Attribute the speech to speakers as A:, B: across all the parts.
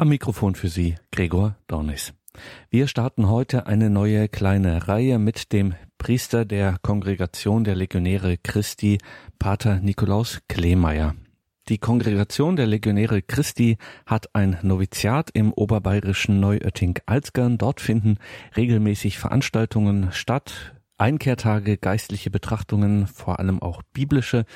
A: Am Mikrofon für Sie Gregor Dornis. Wir starten heute eine neue kleine Reihe mit dem Priester der Kongregation der Legionäre Christi, Pater Nikolaus Kleemeyer. Die Kongregation der Legionäre Christi hat ein Noviziat im oberbayerischen Neuötting-Alzgern. Dort finden regelmäßig Veranstaltungen statt, Einkehrtage, geistliche Betrachtungen, vor allem auch biblische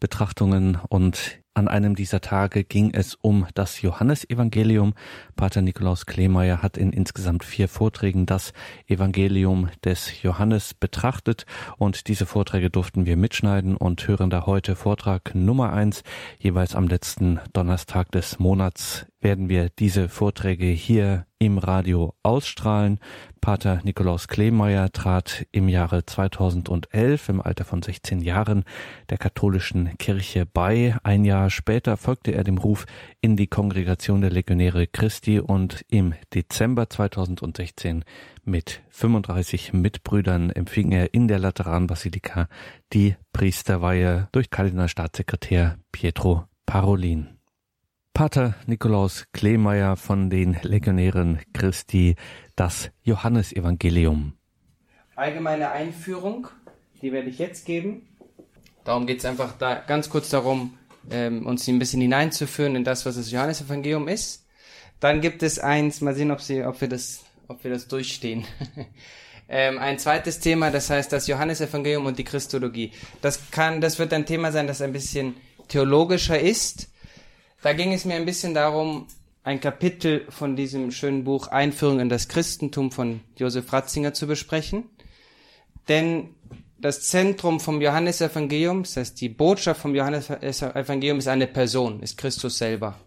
A: Betrachtungen und an einem dieser Tage ging es um das Johannesevangelium. Pater Nikolaus Kleemeyer hat in insgesamt vier Vorträgen das Evangelium des Johannes betrachtet und diese Vorträge durften wir mitschneiden und hören da heute Vortrag Nummer eins. Jeweils am letzten Donnerstag des Monats werden wir diese Vorträge hier im Radio ausstrahlen. Pater Nikolaus Kleemeyer trat im Jahre 2011 im Alter von 16 Jahren der katholischen Kirche bei. Ein Jahr später folgte er dem Ruf in die Kongregation der Legionäre Christi und im Dezember 2016 mit 35 Mitbrüdern empfing er in der Lateranbasilika die Priesterweihe durch Kardinalstaatssekretär Pietro Parolin. Pater Nikolaus Kleemeyer von den Legionären Christi, das Johannesevangelium.
B: Allgemeine Einführung, die werde ich jetzt geben. Darum geht es einfach da ganz kurz darum, ähm, uns ein bisschen hineinzuführen in das, was das Johannesevangelium ist. Dann gibt es eins, mal sehen, ob, Sie, ob, wir, das, ob wir das durchstehen. ähm, ein zweites Thema, das heißt das Johannesevangelium und die Christologie. Das kann, das wird ein Thema sein, das ein bisschen theologischer ist da ging es mir ein bisschen darum, ein Kapitel von diesem schönen Buch Einführung in das Christentum von Josef Ratzinger zu besprechen. Denn das Zentrum vom Johannesevangelium, das heißt die Botschaft vom Johannesevangelium ist eine Person, ist Christus selber.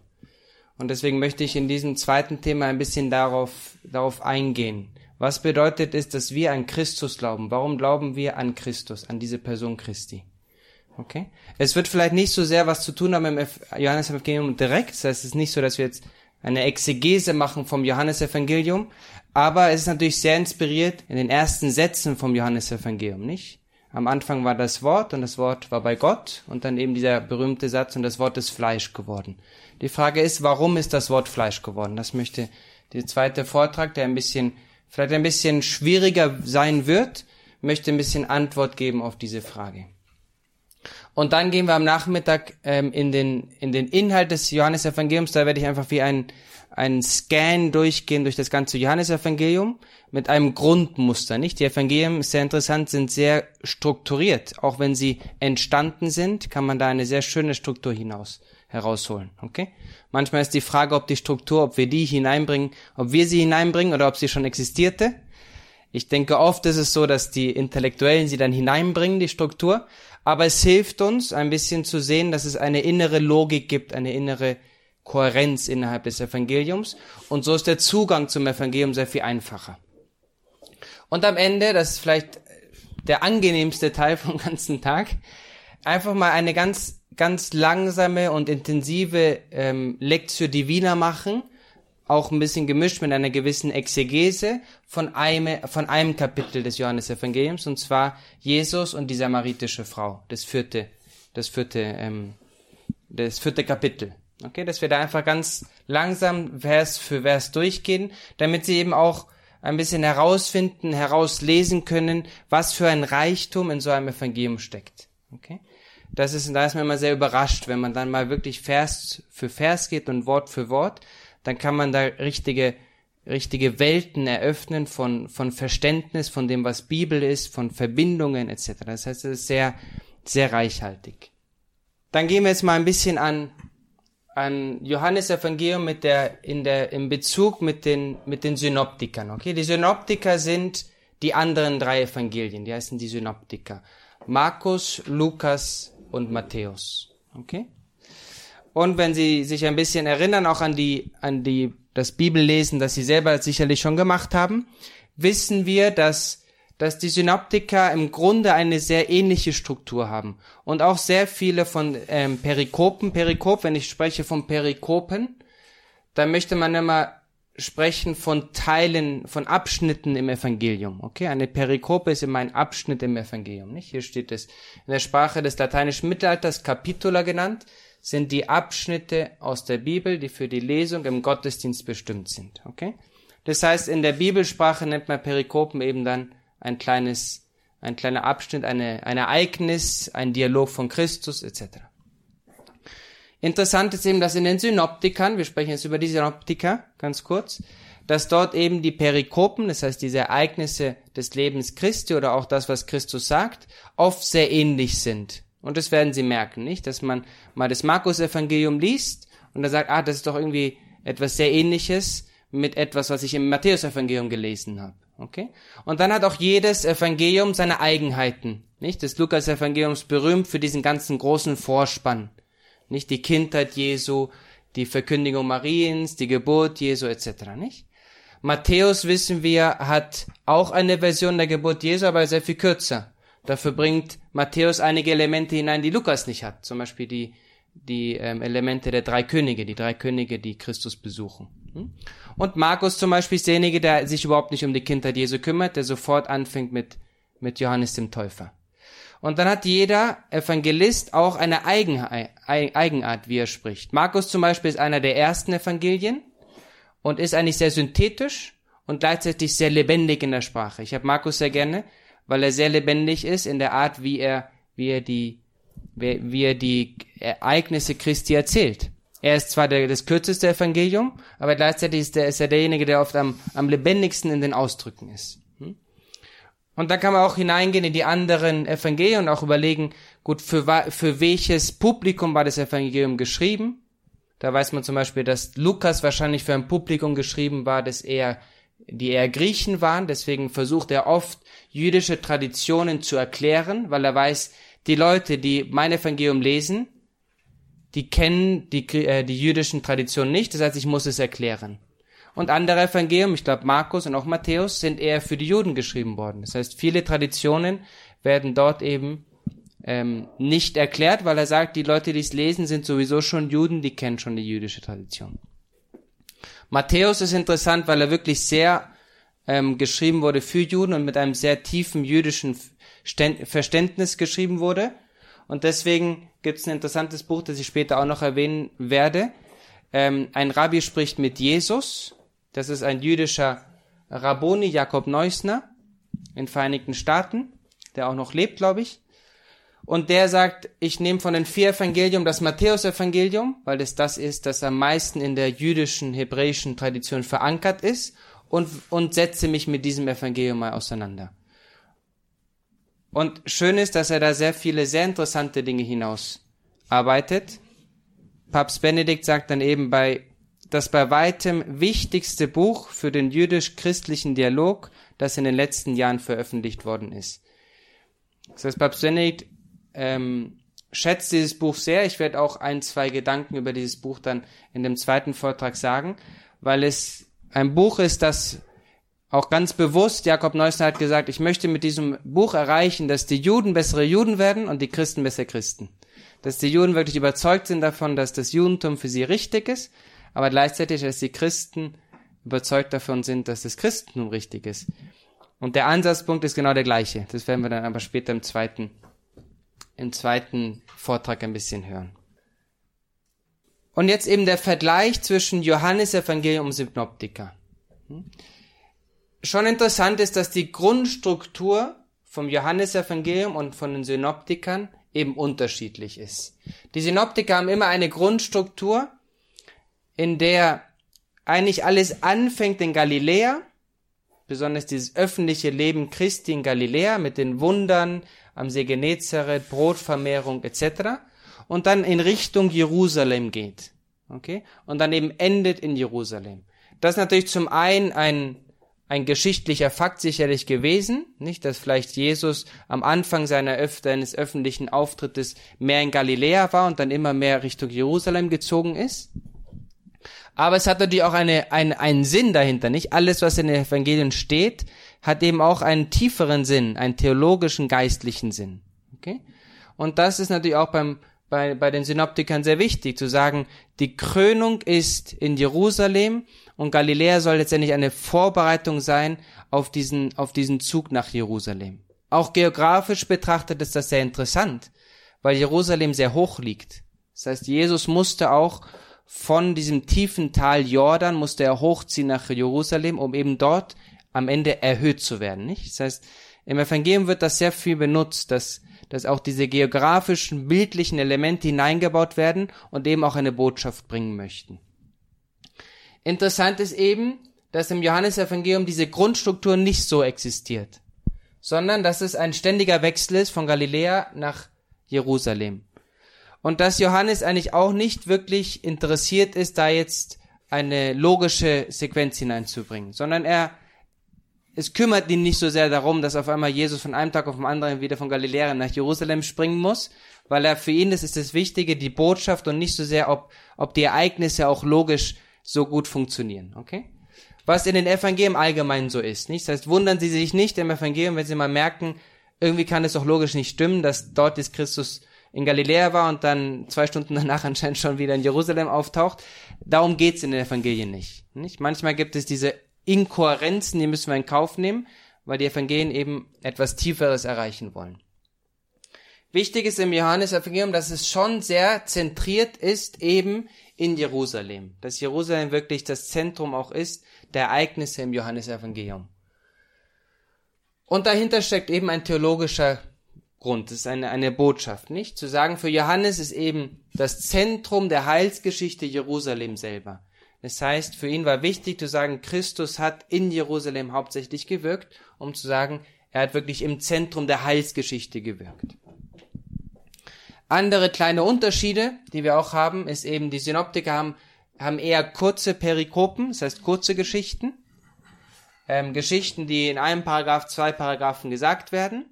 B: Und deswegen möchte ich in diesem zweiten Thema ein bisschen darauf, darauf eingehen. Was bedeutet es, dass wir an Christus glauben? Warum glauben wir an Christus, an diese Person Christi? Okay? Es wird vielleicht nicht so sehr was zu tun haben im Johannesevangelium direkt. Das heißt, es ist nicht so, dass wir jetzt eine Exegese machen vom Johannesevangelium. Aber es ist natürlich sehr inspiriert in den ersten Sätzen vom Johannesevangelium, nicht? Am Anfang war das Wort und das Wort war bei Gott und dann eben dieser berühmte Satz und das Wort ist Fleisch geworden. Die Frage ist, warum ist das Wort Fleisch geworden? Das möchte der zweite Vortrag, der ein bisschen, vielleicht ein bisschen schwieriger sein wird, möchte ein bisschen Antwort geben auf diese Frage. Und dann gehen wir am Nachmittag ähm, in, den, in den Inhalt des Johannesevangeliums. Da werde ich einfach wie ein, ein Scan durchgehen durch das ganze Johannesevangelium mit einem Grundmuster, nicht? Die Evangelien, ist sehr interessant, sind sehr strukturiert. Auch wenn sie entstanden sind, kann man da eine sehr schöne Struktur hinaus herausholen, okay? Manchmal ist die Frage, ob die Struktur, ob wir die hineinbringen, ob wir sie hineinbringen oder ob sie schon existierte. Ich denke, oft ist es so, dass die Intellektuellen sie dann hineinbringen, die Struktur aber es hilft uns ein bisschen zu sehen, dass es eine innere Logik gibt, eine innere Kohärenz innerhalb des Evangeliums und so ist der Zugang zum Evangelium sehr viel einfacher. Und am Ende, das ist vielleicht der angenehmste Teil vom ganzen Tag, einfach mal eine ganz, ganz langsame und intensive ähm, Lectio Divina machen auch ein bisschen gemischt mit einer gewissen Exegese von einem, von einem Kapitel des Johannesevangeliums, und zwar Jesus und die samaritische Frau, das vierte, das vierte, ähm, das vierte Kapitel. Okay, dass wir da einfach ganz langsam Vers für Vers durchgehen, damit sie eben auch ein bisschen herausfinden, herauslesen können, was für ein Reichtum in so einem Evangelium steckt. Okay? Das ist, da ist man immer sehr überrascht, wenn man dann mal wirklich Vers für Vers geht und Wort für Wort, dann kann man da richtige, richtige Welten eröffnen von, von Verständnis, von dem, was Bibel ist, von Verbindungen etc. Das heißt, es ist sehr, sehr reichhaltig. Dann gehen wir jetzt mal ein bisschen an, an Johannes Evangelium mit der, in der, im Bezug mit den, mit den Synoptikern. Okay, die Synoptiker sind die anderen drei Evangelien, die heißen die Synoptiker. Markus, Lukas und Matthäus. Okay? Und wenn Sie sich ein bisschen erinnern, auch an die, an die, das Bibellesen, das Sie selber sicherlich schon gemacht haben, wissen wir, dass, dass die Synoptiker im Grunde eine sehr ähnliche Struktur haben. Und auch sehr viele von ähm, Perikopen, Perikop, wenn ich spreche von Perikopen, dann möchte man immer sprechen von Teilen, von Abschnitten im Evangelium. Okay, eine Perikope ist immer ein Abschnitt im Evangelium. Nicht? Hier steht es in der Sprache des lateinischen Mittelalters Capitula genannt. Sind die Abschnitte aus der Bibel, die für die Lesung im Gottesdienst bestimmt sind. Okay? Das heißt, in der Bibelsprache nennt man Perikopen eben dann ein kleines, ein kleiner Abschnitt, eine, ein Ereignis, ein Dialog von Christus etc. Interessant ist eben, dass in den Synoptikern, wir sprechen jetzt über die Synoptiker ganz kurz, dass dort eben die Perikopen, das heißt diese Ereignisse des Lebens Christi oder auch das, was Christus sagt, oft sehr ähnlich sind. Und das werden Sie merken, nicht? Dass man mal das Markus-Evangelium liest und da sagt, ah, das ist doch irgendwie etwas sehr ähnliches mit etwas, was ich im Matthäus-Evangelium gelesen habe. Okay? Und dann hat auch jedes Evangelium seine Eigenheiten. Nicht? Das Lukas-Evangelium ist berühmt für diesen ganzen großen Vorspann. Nicht die Kindheit Jesu, die Verkündigung Mariens, die Geburt Jesu etc. Nicht? Matthäus wissen wir hat auch eine Version der Geburt Jesu, aber sehr viel kürzer. Dafür bringt Matthäus einige Elemente hinein, die Lukas nicht hat. Zum Beispiel die, die ähm, Elemente der drei Könige, die drei Könige, die Christus besuchen. Hm? Und Markus zum Beispiel ist derjenige, der sich überhaupt nicht um die Kindheit Jesu kümmert, der sofort anfängt mit, mit Johannes dem Täufer. Und dann hat jeder Evangelist auch eine Eigenart, wie er spricht. Markus zum Beispiel ist einer der ersten Evangelien und ist eigentlich sehr synthetisch und gleichzeitig sehr lebendig in der Sprache. Ich habe Markus sehr gerne, weil er sehr lebendig ist in der Art, wie er, wie er die, wie er die Ereignisse Christi erzählt. Er ist zwar der, das kürzeste Evangelium, aber gleichzeitig ist er, ist er derjenige, der oft am, am lebendigsten in den Ausdrücken ist. Und da kann man auch hineingehen in die anderen Evangelien und auch überlegen, gut, für, für welches Publikum war das Evangelium geschrieben? Da weiß man zum Beispiel, dass Lukas wahrscheinlich für ein Publikum geschrieben war, das eher, die eher Griechen waren. Deswegen versucht er oft, jüdische Traditionen zu erklären, weil er weiß, die Leute, die mein Evangelium lesen, die kennen die, äh, die jüdischen Traditionen nicht. Das heißt, ich muss es erklären. Und andere Evangelium, ich glaube Markus und auch Matthäus, sind eher für die Juden geschrieben worden. Das heißt, viele Traditionen werden dort eben ähm, nicht erklärt, weil er sagt, die Leute, die es lesen, sind sowieso schon Juden, die kennen schon die jüdische Tradition. Matthäus ist interessant, weil er wirklich sehr ähm, geschrieben wurde für Juden und mit einem sehr tiefen jüdischen Verständnis geschrieben wurde. Und deswegen gibt es ein interessantes Buch, das ich später auch noch erwähnen werde. Ähm, ein Rabbi spricht mit Jesus das ist ein jüdischer Rabboni, Jakob Neusner, in Vereinigten Staaten, der auch noch lebt, glaube ich. Und der sagt, ich nehme von den vier Evangelium das Matthäus-Evangelium, weil es das ist, das am meisten in der jüdischen, hebräischen Tradition verankert ist, und, und setze mich mit diesem Evangelium mal auseinander. Und schön ist, dass er da sehr viele, sehr interessante Dinge hinausarbeitet. Papst Benedikt sagt dann eben bei das bei weitem wichtigste Buch für den jüdisch-christlichen Dialog, das in den letzten Jahren veröffentlicht worden ist. Das heißt, Papst Benedikt ähm, schätzt dieses Buch sehr. Ich werde auch ein, zwei Gedanken über dieses Buch dann in dem zweiten Vortrag sagen, weil es ein Buch ist, das auch ganz bewusst, Jakob Neusner hat gesagt, ich möchte mit diesem Buch erreichen, dass die Juden bessere Juden werden und die Christen bessere Christen. Dass die Juden wirklich überzeugt sind davon, dass das Judentum für sie richtig ist aber gleichzeitig, dass die Christen überzeugt davon sind, dass das Christentum richtig ist. Und der Ansatzpunkt ist genau der gleiche. Das werden wir dann aber später im zweiten, im zweiten Vortrag ein bisschen hören. Und jetzt eben der Vergleich zwischen Johannes Evangelium und Synoptiker. Schon interessant ist, dass die Grundstruktur vom Johannesevangelium und von den Synoptikern eben unterschiedlich ist. Die Synoptiker haben immer eine Grundstruktur, in der eigentlich alles anfängt in Galiläa, besonders dieses öffentliche Leben Christi in Galiläa mit den Wundern am See Genezareth, Brotvermehrung etc. und dann in Richtung Jerusalem geht. Okay? Und dann eben endet in Jerusalem. Das ist natürlich zum einen ein, ein geschichtlicher Fakt sicherlich gewesen, nicht, dass vielleicht Jesus am Anfang seiner seines öffentlichen Auftrittes mehr in Galiläa war und dann immer mehr Richtung Jerusalem gezogen ist. Aber es hat natürlich auch eine, ein, einen Sinn dahinter, nicht? Alles, was in den Evangelien steht, hat eben auch einen tieferen Sinn, einen theologischen, geistlichen Sinn. Okay? Und das ist natürlich auch beim, bei, bei den Synoptikern sehr wichtig, zu sagen, die Krönung ist in Jerusalem und Galiläa soll letztendlich eine Vorbereitung sein auf diesen, auf diesen Zug nach Jerusalem. Auch geografisch betrachtet ist das sehr interessant, weil Jerusalem sehr hoch liegt. Das heißt, Jesus musste auch von diesem tiefen Tal Jordan, musste er hochziehen nach Jerusalem, um eben dort am Ende erhöht zu werden, nicht? Das heißt, im Evangelium wird das sehr viel benutzt, dass, dass auch diese geografischen, bildlichen Elemente hineingebaut werden und eben auch eine Botschaft bringen möchten. Interessant ist eben, dass im Johannesevangelium diese Grundstruktur nicht so existiert, sondern dass es ein ständiger Wechsel ist von Galiläa nach Jerusalem. Und dass Johannes eigentlich auch nicht wirklich interessiert ist, da jetzt eine logische Sequenz hineinzubringen, sondern er es kümmert ihn nicht so sehr darum, dass auf einmal Jesus von einem Tag auf den anderen wieder von Galiläa nach Jerusalem springen muss, weil er für ihn das ist das Wichtige, die Botschaft und nicht so sehr, ob, ob die Ereignisse auch logisch so gut funktionieren, okay? Was in den Evangelien allgemein so ist, nicht? Das heißt, wundern Sie sich nicht im Evangelium, wenn Sie mal merken, irgendwie kann es auch logisch nicht stimmen, dass dort ist Christus in Galiläa war und dann zwei Stunden danach anscheinend schon wieder in Jerusalem auftaucht. Darum geht's in den Evangelien nicht, nicht? Manchmal gibt es diese Inkohärenzen, die müssen wir in Kauf nehmen, weil die Evangelien eben etwas Tieferes erreichen wollen. Wichtig ist im Johannes-Evangelium, dass es schon sehr zentriert ist eben in Jerusalem. Dass Jerusalem wirklich das Zentrum auch ist der Ereignisse im Johannes-Evangelium. Und dahinter steckt eben ein theologischer Grund. Das ist eine, eine Botschaft, nicht? Zu sagen, für Johannes ist eben das Zentrum der Heilsgeschichte Jerusalem selber. Das heißt, für ihn war wichtig zu sagen, Christus hat in Jerusalem hauptsächlich gewirkt, um zu sagen, er hat wirklich im Zentrum der Heilsgeschichte gewirkt. Andere kleine Unterschiede, die wir auch haben, ist eben, die Synoptiker haben, haben eher kurze Perikopen, das heißt kurze Geschichten. Ähm, Geschichten, die in einem Paragraph, zwei Paragraphen gesagt werden.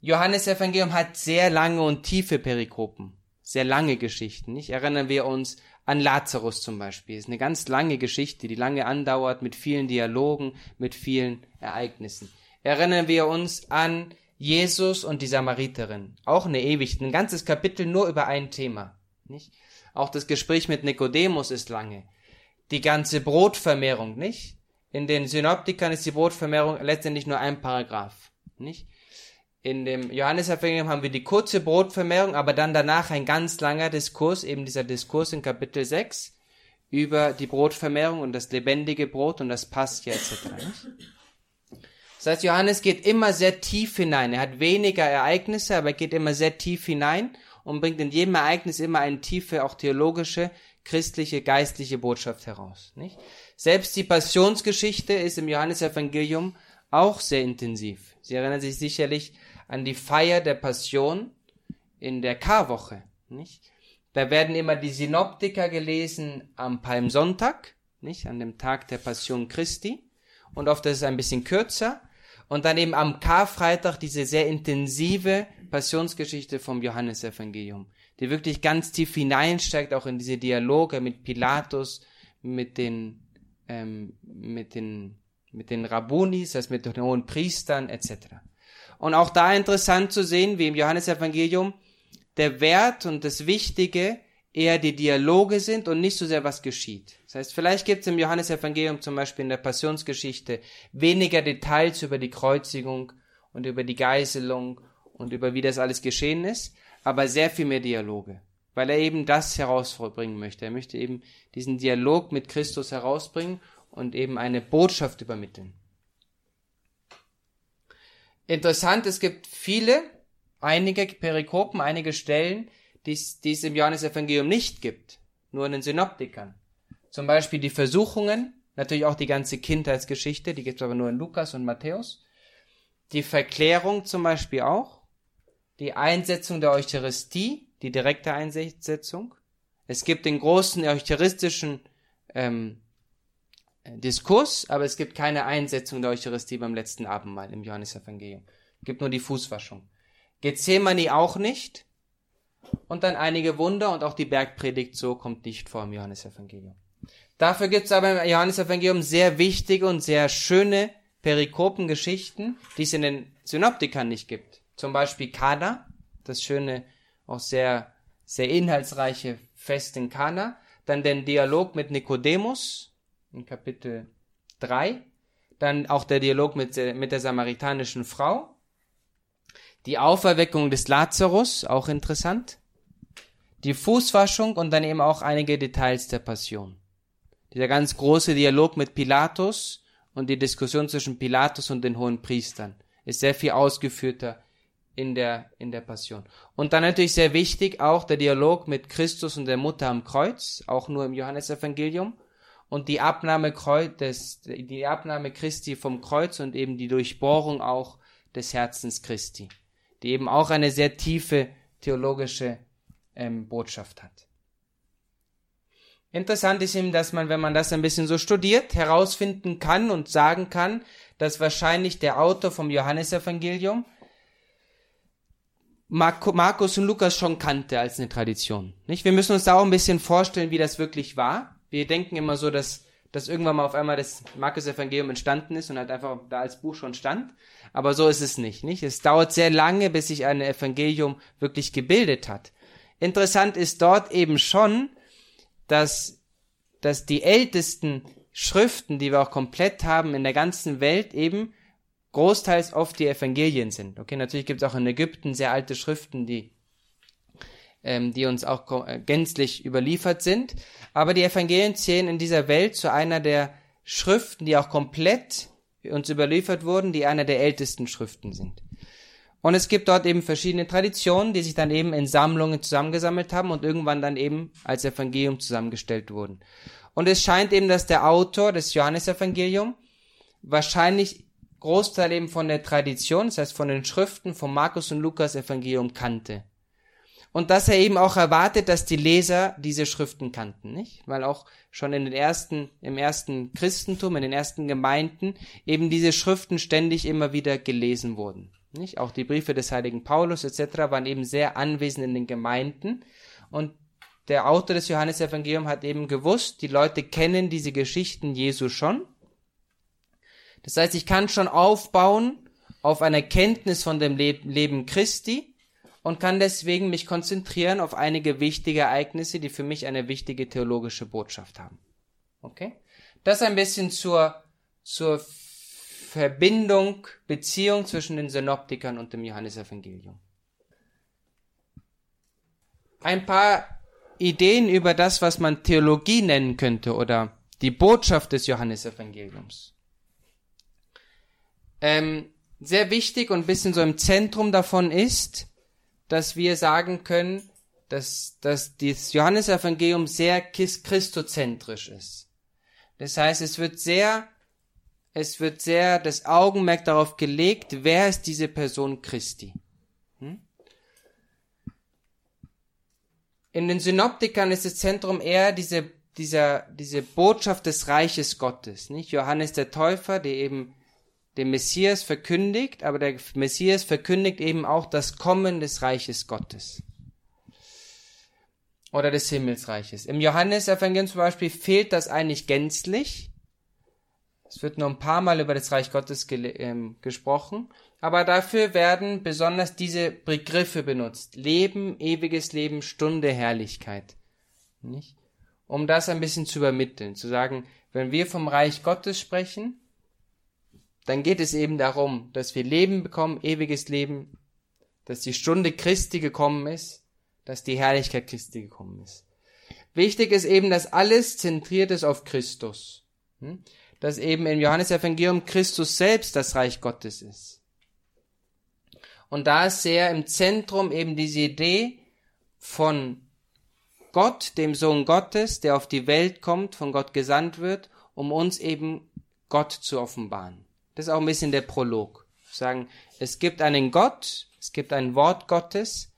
B: Johannes Evangelium hat sehr lange und tiefe Perikopen, sehr lange Geschichten. Nicht erinnern wir uns an Lazarus zum Beispiel. Ist eine ganz lange Geschichte, die lange andauert, mit vielen Dialogen, mit vielen Ereignissen. Erinnern wir uns an Jesus und die Samariterin. Auch eine ewig, ein ganzes Kapitel nur über ein Thema. Nicht? Auch das Gespräch mit Nikodemus ist lange. Die ganze Brotvermehrung, nicht? In den Synoptikern ist die Brotvermehrung letztendlich nur ein Paragraph, nicht? In dem Johannesevangelium haben wir die kurze Brotvermehrung, aber dann danach ein ganz langer Diskurs, eben dieser Diskurs in Kapitel 6 über die Brotvermehrung und das lebendige Brot und das Pascha etc. Das heißt, Johannes geht immer sehr tief hinein. Er hat weniger Ereignisse, aber er geht immer sehr tief hinein und bringt in jedem Ereignis immer eine tiefe, auch theologische, christliche, geistliche Botschaft heraus. Nicht? Selbst die Passionsgeschichte ist im Johannesevangelium auch sehr intensiv. Sie erinnern sich sicherlich an die Feier der Passion in der Karwoche, nicht? Da werden immer die Synoptiker gelesen am Palmsonntag, nicht? An dem Tag der Passion Christi. Und oft ist es ein bisschen kürzer. Und dann eben am Karfreitag diese sehr intensive Passionsgeschichte vom Johannesevangelium, die wirklich ganz tief hineinsteigt, auch in diese Dialoge mit Pilatus, mit den, ähm, mit den, mit den Rabbunis, also mit den hohen Priestern, etc. Und auch da interessant zu sehen, wie im Johannesevangelium der Wert und das Wichtige eher die Dialoge sind und nicht so sehr was geschieht. Das heißt, vielleicht gibt es im Johannesevangelium zum Beispiel in der Passionsgeschichte weniger Details über die Kreuzigung und über die Geißelung und über wie das alles geschehen ist, aber sehr viel mehr Dialoge, weil er eben das herausbringen möchte. Er möchte eben diesen Dialog mit Christus herausbringen und eben eine Botschaft übermitteln. Interessant, es gibt viele, einige Perikopen, einige Stellen, die es im Johannesevangelium nicht gibt, nur in den Synoptikern. Zum Beispiel die Versuchungen, natürlich auch die ganze Kindheitsgeschichte, die gibt es aber nur in Lukas und Matthäus. Die Verklärung zum Beispiel auch. Die Einsetzung der Eucharistie, die direkte Einsetzung. Es gibt den großen eucharistischen ähm, Diskurs, aber es gibt keine Einsetzung der Eucharistie beim letzten Abendmahl im Johannesevangelium. Es gibt nur die Fußwaschung. Gethsemane auch nicht. Und dann einige Wunder und auch die Bergpredigt so kommt nicht vor im Johannesevangelium. Dafür gibt es aber im Johannesevangelium sehr wichtige und sehr schöne Perikopengeschichten, die es in den Synoptikern nicht gibt. Zum Beispiel Kana, das schöne, auch sehr, sehr inhaltsreiche Fest in Kana. Dann den Dialog mit Nikodemus, in Kapitel 3. Dann auch der Dialog mit, mit der samaritanischen Frau. Die Auferweckung des Lazarus, auch interessant. die Fußwaschung und dann eben auch einige Details der Passion. Dieser ganz große Dialog mit Pilatus und die Diskussion zwischen Pilatus und den hohen Priestern ist sehr viel ausgeführter in der, in der Passion. Und dann natürlich sehr wichtig auch der Dialog mit Christus und der Mutter am Kreuz, auch nur im Johannesevangelium. Und die Abnahme, des, die Abnahme Christi vom Kreuz und eben die Durchbohrung auch des Herzens Christi, die eben auch eine sehr tiefe theologische ähm, Botschaft hat. Interessant ist eben, dass man, wenn man das ein bisschen so studiert, herausfinden kann und sagen kann, dass wahrscheinlich der Autor vom Johannesevangelium Markus und Lukas schon kannte als eine Tradition. Nicht? Wir müssen uns da auch ein bisschen vorstellen, wie das wirklich war. Wir denken immer so, dass, dass irgendwann mal auf einmal das Markus-Evangelium entstanden ist und halt einfach da als Buch schon stand. Aber so ist es nicht, nicht? Es dauert sehr lange, bis sich ein Evangelium wirklich gebildet hat. Interessant ist dort eben schon, dass, dass die ältesten Schriften, die wir auch komplett haben in der ganzen Welt, eben großteils oft die Evangelien sind. Okay, natürlich gibt es auch in Ägypten sehr alte Schriften, die, ähm, die uns auch äh, gänzlich überliefert sind. Aber die Evangelien zählen in dieser Welt zu einer der Schriften, die auch komplett uns überliefert wurden, die einer der ältesten Schriften sind. Und es gibt dort eben verschiedene Traditionen, die sich dann eben in Sammlungen zusammengesammelt haben und irgendwann dann eben als Evangelium zusammengestellt wurden. Und es scheint eben, dass der Autor des Johannesevangelium wahrscheinlich Großteil eben von der Tradition, das heißt von den Schriften von Markus und Lukas Evangelium kannte. Und dass er eben auch erwartet, dass die Leser diese Schriften kannten, nicht? Weil auch schon in den ersten, im ersten Christentum, in den ersten Gemeinden eben diese Schriften ständig immer wieder gelesen wurden. Nicht? Auch die Briefe des heiligen Paulus etc. waren eben sehr anwesend in den Gemeinden. Und der Autor des Johannesevangeliums hat eben gewusst, die Leute kennen diese Geschichten Jesu schon. Das heißt, ich kann schon aufbauen auf einer Kenntnis von dem Leben Christi und kann deswegen mich konzentrieren auf einige wichtige Ereignisse, die für mich eine wichtige theologische Botschaft haben. Okay? Das ein bisschen zur, zur Verbindung, Beziehung zwischen den Synoptikern und dem Johannesevangelium. Ein paar Ideen über das, was man Theologie nennen könnte oder die Botschaft des Johannesevangeliums. Ähm, sehr wichtig und ein bisschen so im Zentrum davon ist, dass wir sagen können, dass, dass das Johannesevangelium sehr christozentrisch ist. Das heißt, es wird sehr es wird sehr das Augenmerk darauf gelegt, wer ist diese Person Christi. Hm? In den Synoptikern ist das Zentrum eher diese, dieser, diese Botschaft des Reiches Gottes. Nicht? Johannes der Täufer, der eben den Messias verkündigt, aber der Messias verkündigt eben auch das Kommen des Reiches Gottes. Oder des Himmelsreiches. Im Johannesevangelium zum Beispiel fehlt das eigentlich gänzlich. Es wird nur ein paar Mal über das Reich Gottes ähm, gesprochen, aber dafür werden besonders diese Begriffe benutzt. Leben, ewiges Leben, Stunde, Herrlichkeit. Nicht? Um das ein bisschen zu übermitteln, zu sagen, wenn wir vom Reich Gottes sprechen, dann geht es eben darum, dass wir Leben bekommen, ewiges Leben, dass die Stunde Christi gekommen ist, dass die Herrlichkeit Christi gekommen ist. Wichtig ist eben, dass alles zentriert ist auf Christus. Hm? dass eben im Johannesevangelium Christus selbst das Reich Gottes ist. Und da ist sehr im Zentrum eben diese Idee von Gott, dem Sohn Gottes, der auf die Welt kommt, von Gott gesandt wird, um uns eben Gott zu offenbaren. Das ist auch ein bisschen der Prolog. Sagen, es gibt einen Gott, es gibt ein Wort Gottes,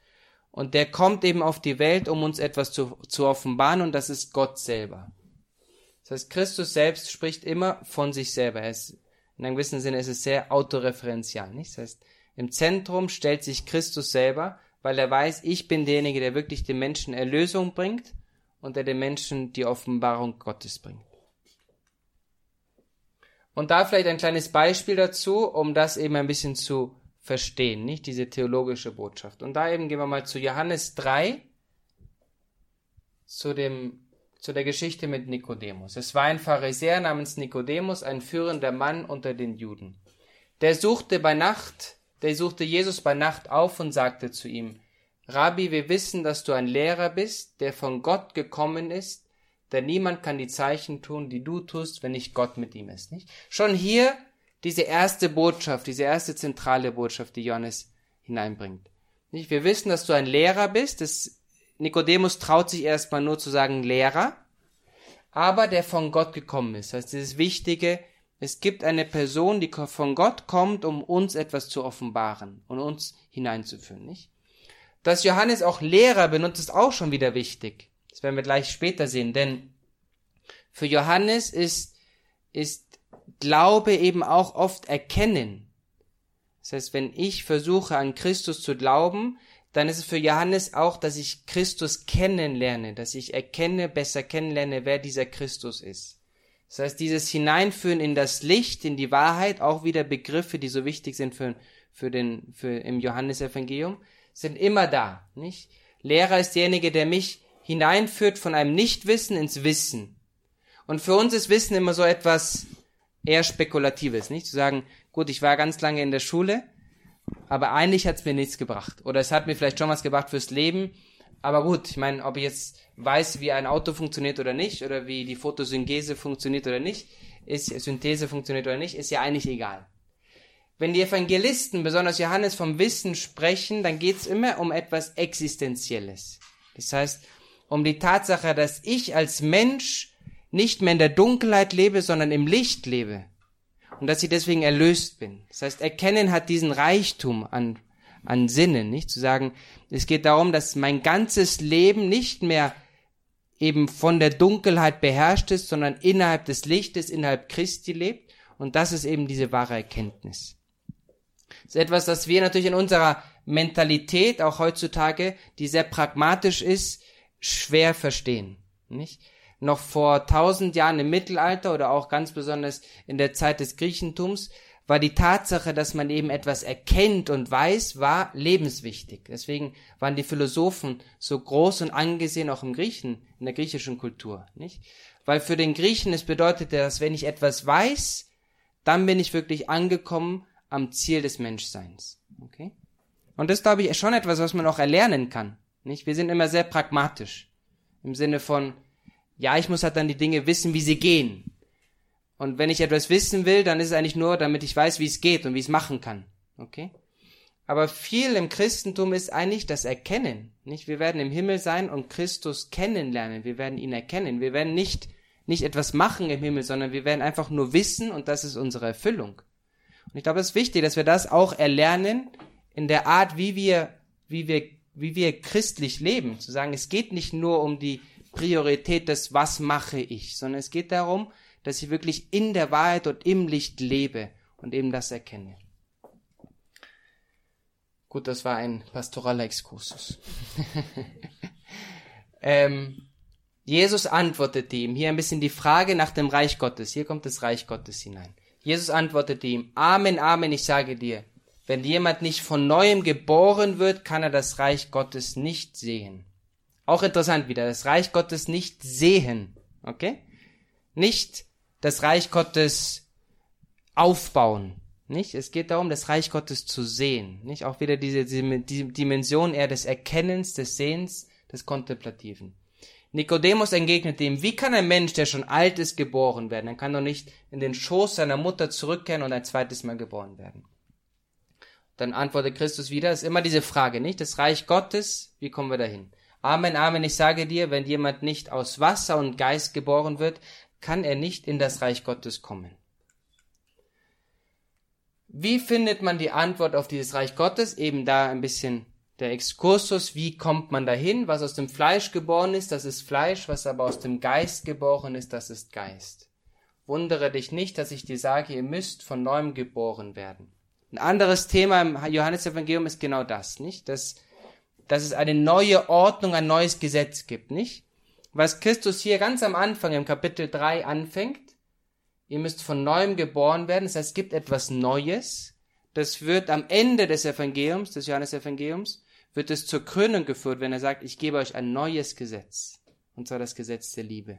B: und der kommt eben auf die Welt, um uns etwas zu, zu offenbaren, und das ist Gott selber. Das heißt, Christus selbst spricht immer von sich selber. Er ist, in einem gewissen Sinne ist es sehr autoreferenzial, nicht? Das heißt, im Zentrum stellt sich Christus selber, weil er weiß, ich bin derjenige, der wirklich den Menschen Erlösung bringt und der den Menschen die Offenbarung Gottes bringt. Und da vielleicht ein kleines Beispiel dazu, um das eben ein bisschen zu verstehen, nicht diese theologische Botschaft. Und da eben gehen wir mal zu Johannes 3, zu dem zu der Geschichte mit Nikodemus. Es war ein Pharisäer namens Nikodemus, ein führender Mann unter den Juden. Der suchte bei Nacht, der suchte Jesus bei Nacht auf und sagte zu ihm, Rabbi, wir wissen, dass du ein Lehrer bist, der von Gott gekommen ist, denn niemand kann die Zeichen tun, die du tust, wenn nicht Gott mit ihm ist. Nicht? Schon hier diese erste Botschaft, diese erste zentrale Botschaft, die Johannes hineinbringt. Nicht? Wir wissen, dass du ein Lehrer bist. Das, Nikodemus traut sich erstmal nur zu sagen Lehrer, aber der von Gott gekommen ist. Das heißt, dieses Wichtige, es gibt eine Person, die von Gott kommt, um uns etwas zu offenbaren und uns hineinzuführen, nicht? Dass Johannes auch Lehrer benutzt, ist auch schon wieder wichtig. Das werden wir gleich später sehen, denn für Johannes ist, ist Glaube eben auch oft Erkennen. Das heißt, wenn ich versuche, an Christus zu glauben, dann ist es für Johannes auch, dass ich Christus kennenlerne, dass ich erkenne, besser kennenlerne, wer dieser Christus ist. Das heißt, dieses Hineinführen in das Licht, in die Wahrheit, auch wieder Begriffe, die so wichtig sind für, für den, für im Johannesevangelium, sind immer da, nicht? Lehrer ist derjenige, der mich hineinführt von einem Nichtwissen ins Wissen. Und für uns ist Wissen immer so etwas eher Spekulatives, nicht? Zu sagen, gut, ich war ganz lange in der Schule, aber eigentlich hat's mir nichts gebracht. Oder es hat mir vielleicht schon was gebracht fürs Leben, aber gut, ich meine, ob ich jetzt weiß, wie ein Auto funktioniert oder nicht, oder wie die Photosynthese funktioniert oder nicht, ist, Synthese funktioniert oder nicht, ist ja eigentlich egal. Wenn die Evangelisten, besonders Johannes, vom Wissen sprechen, dann geht's immer um etwas Existenzielles. Das heißt, um die Tatsache, dass ich als Mensch nicht mehr in der Dunkelheit lebe, sondern im Licht lebe. Und dass ich deswegen erlöst bin. Das heißt, Erkennen hat diesen Reichtum an, an Sinnen, nicht? Zu sagen, es geht darum, dass mein ganzes Leben nicht mehr eben von der Dunkelheit beherrscht ist, sondern innerhalb des Lichtes, innerhalb Christi lebt. Und das ist eben diese wahre Erkenntnis. Das ist etwas, das wir natürlich in unserer Mentalität, auch heutzutage, die sehr pragmatisch ist, schwer verstehen. Nicht? Noch vor tausend Jahren im Mittelalter oder auch ganz besonders in der Zeit des Griechentums war die Tatsache, dass man eben etwas erkennt und weiß, war lebenswichtig. Deswegen waren die Philosophen so groß und angesehen auch im Griechen, in der griechischen Kultur, nicht? Weil für den Griechen es bedeutete, dass wenn ich etwas weiß, dann bin ich wirklich angekommen am Ziel des Menschseins. Okay? Und das glaube ich schon etwas, was man auch erlernen kann. Nicht? Wir sind immer sehr pragmatisch. Im Sinne von, ja, ich muss halt dann die Dinge wissen, wie sie gehen. Und wenn ich etwas wissen will, dann ist es eigentlich nur, damit ich weiß, wie es geht und wie ich es machen kann. Okay? Aber viel im Christentum ist eigentlich das Erkennen. Nicht? Wir werden im Himmel sein und Christus kennenlernen. Wir werden ihn erkennen. Wir werden nicht, nicht etwas machen im Himmel, sondern wir werden einfach nur wissen und das ist unsere Erfüllung. Und ich glaube, es ist wichtig, dass wir das auch erlernen in der Art, wie wir, wie wir wie wir christlich leben, zu sagen, es geht nicht nur um die Priorität des Was mache ich, sondern es geht darum, dass ich wirklich in der Wahrheit und im Licht lebe und eben das erkenne. Gut, das war ein pastoraler Exkursus. ähm, Jesus antwortete ihm, hier ein bisschen die Frage nach dem Reich Gottes, hier kommt das Reich Gottes hinein. Jesus antwortete ihm, Amen, Amen, ich sage dir, wenn jemand nicht von neuem geboren wird, kann er das Reich Gottes nicht sehen. Auch interessant wieder, das Reich Gottes nicht sehen. Okay? Nicht das Reich Gottes aufbauen. Nicht? Es geht darum, das Reich Gottes zu sehen. Nicht? Auch wieder diese, diese Dimension eher des Erkennens, des Sehens, des Kontemplativen. Nikodemus entgegnete ihm, wie kann ein Mensch, der schon alt ist, geboren werden? Er kann doch nicht in den Schoß seiner Mutter zurückkehren und ein zweites Mal geboren werden. Dann antwortet Christus wieder, ist immer diese Frage, nicht? Das Reich Gottes, wie kommen wir dahin? Amen, Amen, ich sage dir, wenn jemand nicht aus Wasser und Geist geboren wird, kann er nicht in das Reich Gottes kommen. Wie findet man die Antwort auf dieses Reich Gottes? Eben da ein bisschen der Exkursus, wie kommt man dahin? Was aus dem Fleisch geboren ist, das ist Fleisch, was aber aus dem Geist geboren ist, das ist Geist. Wundere dich nicht, dass ich dir sage, ihr müsst von neuem geboren werden. Ein anderes Thema im Johannesevangelium ist genau das, nicht? Dass, dass es eine neue Ordnung, ein neues Gesetz gibt, nicht? Was Christus hier ganz am Anfang im Kapitel 3 anfängt, ihr müsst von neuem geboren werden, das heißt, es gibt etwas Neues, das wird am Ende des Evangeliums, des Johannesevangeliums, wird es zur Krönung geführt, wenn er sagt, ich gebe euch ein neues Gesetz, und zwar das Gesetz der Liebe.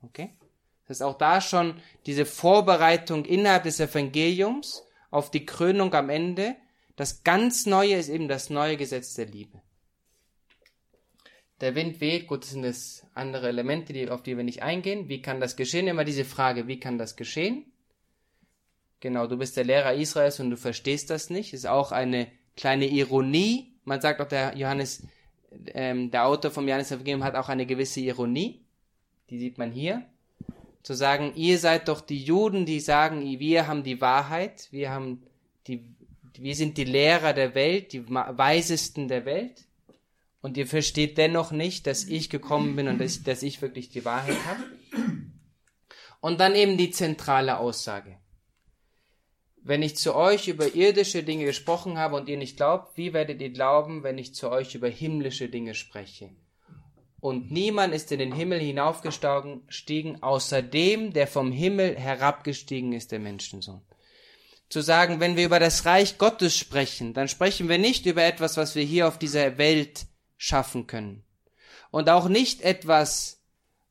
B: Okay? Das ist auch da schon diese Vorbereitung innerhalb des Evangeliums, auf die Krönung am Ende. Das ganz Neue ist eben das neue Gesetz der Liebe. der Wind weht, gut, das sind das andere Elemente, die, auf die wir nicht eingehen. Wie kann das geschehen? Immer diese Frage, wie kann das geschehen? Genau, du bist der Lehrer Israels und du verstehst das nicht. Ist auch eine kleine Ironie. Man sagt auch, der Johannes, ähm, der Autor vom Johannes Evangelium hat auch eine gewisse Ironie. Die sieht man hier. Zu sagen, ihr seid doch die Juden, die sagen, wir haben die Wahrheit, wir haben die, wir sind die Lehrer der Welt, die Weisesten der Welt. Und ihr versteht dennoch nicht, dass ich gekommen bin und dass, dass ich wirklich die Wahrheit habe. Und dann eben die zentrale Aussage. Wenn ich zu euch über irdische Dinge gesprochen habe und ihr nicht glaubt, wie werdet ihr glauben, wenn ich zu euch über himmlische Dinge spreche? Und niemand ist in den Himmel hinaufgestiegen, außer dem, der vom Himmel herabgestiegen ist, der Menschensohn. Zu sagen, wenn wir über das Reich Gottes sprechen, dann sprechen wir nicht über etwas, was wir hier auf dieser Welt schaffen können. Und auch nicht etwas,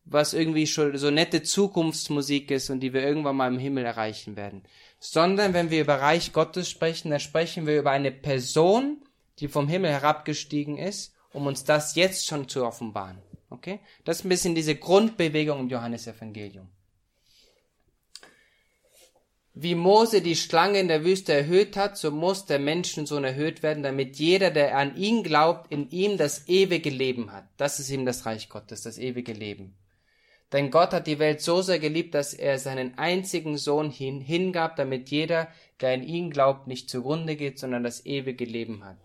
B: was irgendwie schon so nette Zukunftsmusik ist und die wir irgendwann mal im Himmel erreichen werden. Sondern wenn wir über Reich Gottes sprechen, dann sprechen wir über eine Person, die vom Himmel herabgestiegen ist, um uns das jetzt schon zu offenbaren. Okay? Das ist ein bisschen diese Grundbewegung im Johannesevangelium wie Mose die Schlange in der Wüste erhöht hat, so muss der Menschensohn erhöht werden, damit jeder, der an ihn glaubt, in ihm das ewige Leben hat. Das ist ihm das Reich Gottes, das ewige Leben. Denn Gott hat die Welt so sehr geliebt, dass er seinen einzigen Sohn hin, hingab, damit jeder, der an ihn glaubt, nicht zugrunde geht, sondern das ewige Leben hat.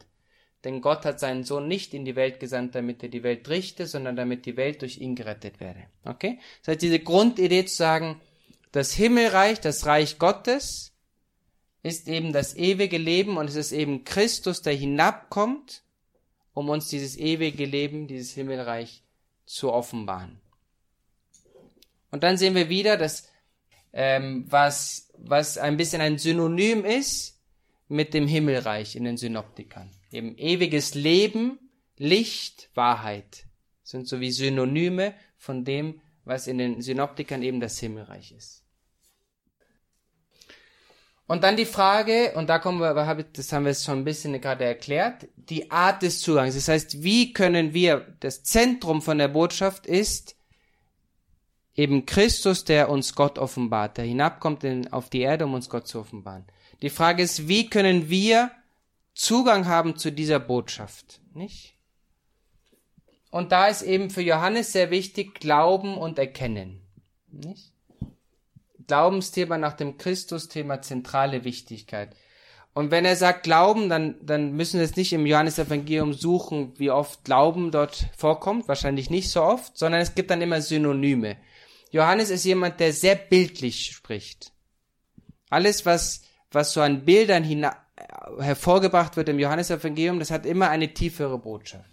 B: Denn Gott hat seinen Sohn nicht in die Welt gesandt, damit er die Welt richte, sondern damit die Welt durch ihn gerettet werde. Okay? Das heißt, diese Grundidee zu sagen, das Himmelreich, das Reich Gottes, ist eben das ewige Leben und es ist eben Christus, der hinabkommt, um uns dieses ewige Leben, dieses Himmelreich zu offenbaren. Und dann sehen wir wieder, dass ähm, was, was ein bisschen ein Synonym ist mit dem Himmelreich in den Synoptikern. Eben ewiges Leben, Licht, Wahrheit sind so wie Synonyme von dem, was in den Synoptikern eben das Himmelreich ist. Und dann die Frage, und da kommen wir, das haben wir schon ein bisschen gerade erklärt, die Art des Zugangs. Das heißt, wie können wir, das Zentrum von der Botschaft ist eben Christus, der uns Gott offenbart, der hinabkommt in, auf die Erde, um uns Gott zu offenbaren. Die Frage ist, wie können wir Zugang haben zu dieser Botschaft, nicht? Und da ist eben für Johannes sehr wichtig Glauben und Erkennen, nicht? Glaubensthema nach dem Christusthema zentrale Wichtigkeit. Und wenn er sagt Glauben, dann, dann müssen wir es nicht im Johannesevangelium suchen, wie oft Glauben dort vorkommt. Wahrscheinlich nicht so oft, sondern es gibt dann immer Synonyme. Johannes ist jemand, der sehr bildlich spricht. Alles, was, was so an Bildern hervorgebracht wird im Johannesevangelium, das hat immer eine tiefere Botschaft.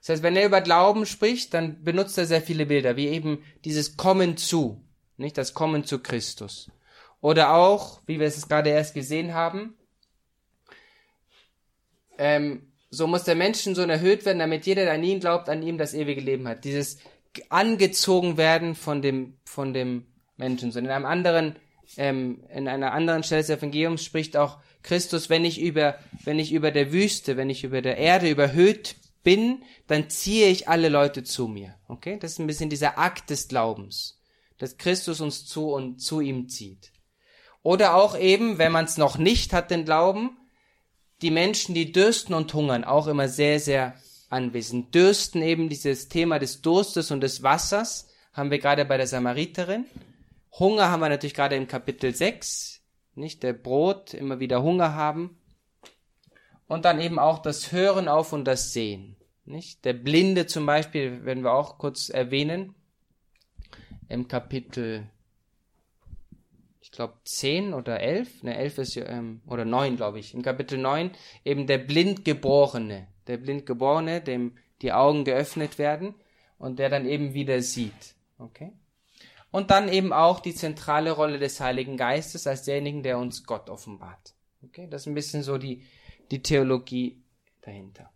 B: Das heißt, wenn er über Glauben spricht, dann benutzt er sehr viele Bilder, wie eben dieses Kommen zu nicht das Kommen zu Christus. Oder auch, wie wir es gerade erst gesehen haben, ähm, so muss der Menschensohn erhöht werden, damit jeder, der an ihn glaubt, an ihm das ewige Leben hat. Dieses angezogen werden von dem, von dem Menschensohn. In einem anderen, ähm, in einer anderen Stelle des Evangeliums spricht auch Christus, wenn ich über, wenn ich über der Wüste, wenn ich über der Erde überhöht bin, dann ziehe ich alle Leute zu mir. Okay? Das ist ein bisschen dieser Akt des Glaubens dass Christus uns zu und zu ihm zieht. Oder auch eben, wenn man es noch nicht hat, den Glauben, die Menschen, die dürsten und hungern, auch immer sehr, sehr anwesend. Dürsten eben dieses Thema des Durstes und des Wassers, haben wir gerade bei der Samariterin. Hunger haben wir natürlich gerade im Kapitel 6, nicht der Brot, immer wieder Hunger haben. Und dann eben auch das Hören auf und das Sehen. Nicht? Der Blinde zum Beispiel werden wir auch kurz erwähnen im Kapitel, ich glaube 10 oder 11, ne 11 ist ähm, oder 9 glaube ich, im Kapitel 9 eben der Blindgeborene, der Blindgeborene, dem die Augen geöffnet werden und der dann eben wieder sieht. Okay? Und dann eben auch die zentrale Rolle des Heiligen Geistes als derjenigen, der uns Gott offenbart. Okay? Das ist ein bisschen so die, die Theologie dahinter.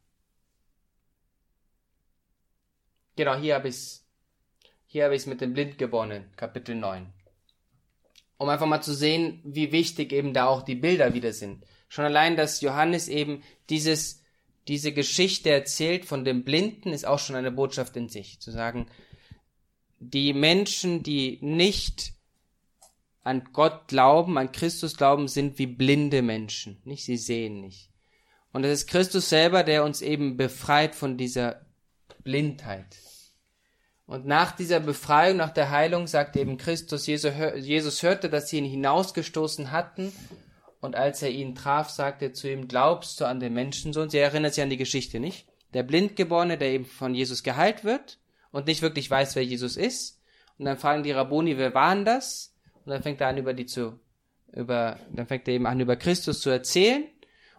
B: Genau, hier habe ich es hier habe ich mit dem Blind gewonnen, Kapitel 9. Um einfach mal zu sehen, wie wichtig eben da auch die Bilder wieder sind. Schon allein, dass Johannes eben dieses, diese Geschichte erzählt von dem Blinden, ist auch schon eine Botschaft in sich. Zu sagen, die Menschen, die nicht an Gott glauben, an Christus glauben, sind wie blinde Menschen. Nicht? Sie sehen nicht. Und es ist Christus selber, der uns eben befreit von dieser Blindheit. Und nach dieser Befreiung, nach der Heilung, sagt eben Christus, Jesus hörte, dass sie ihn hinausgestoßen hatten. Und als er ihn traf, sagte er zu ihm, glaubst du an den Menschensohn? Sie erinnert sich an die Geschichte, nicht? Der Blindgeborene, der eben von Jesus geheilt wird und nicht wirklich weiß, wer Jesus ist. Und dann fragen die Rabboni, wer waren das? Und dann fängt er an, über die zu, über, dann fängt er eben an, über Christus zu erzählen.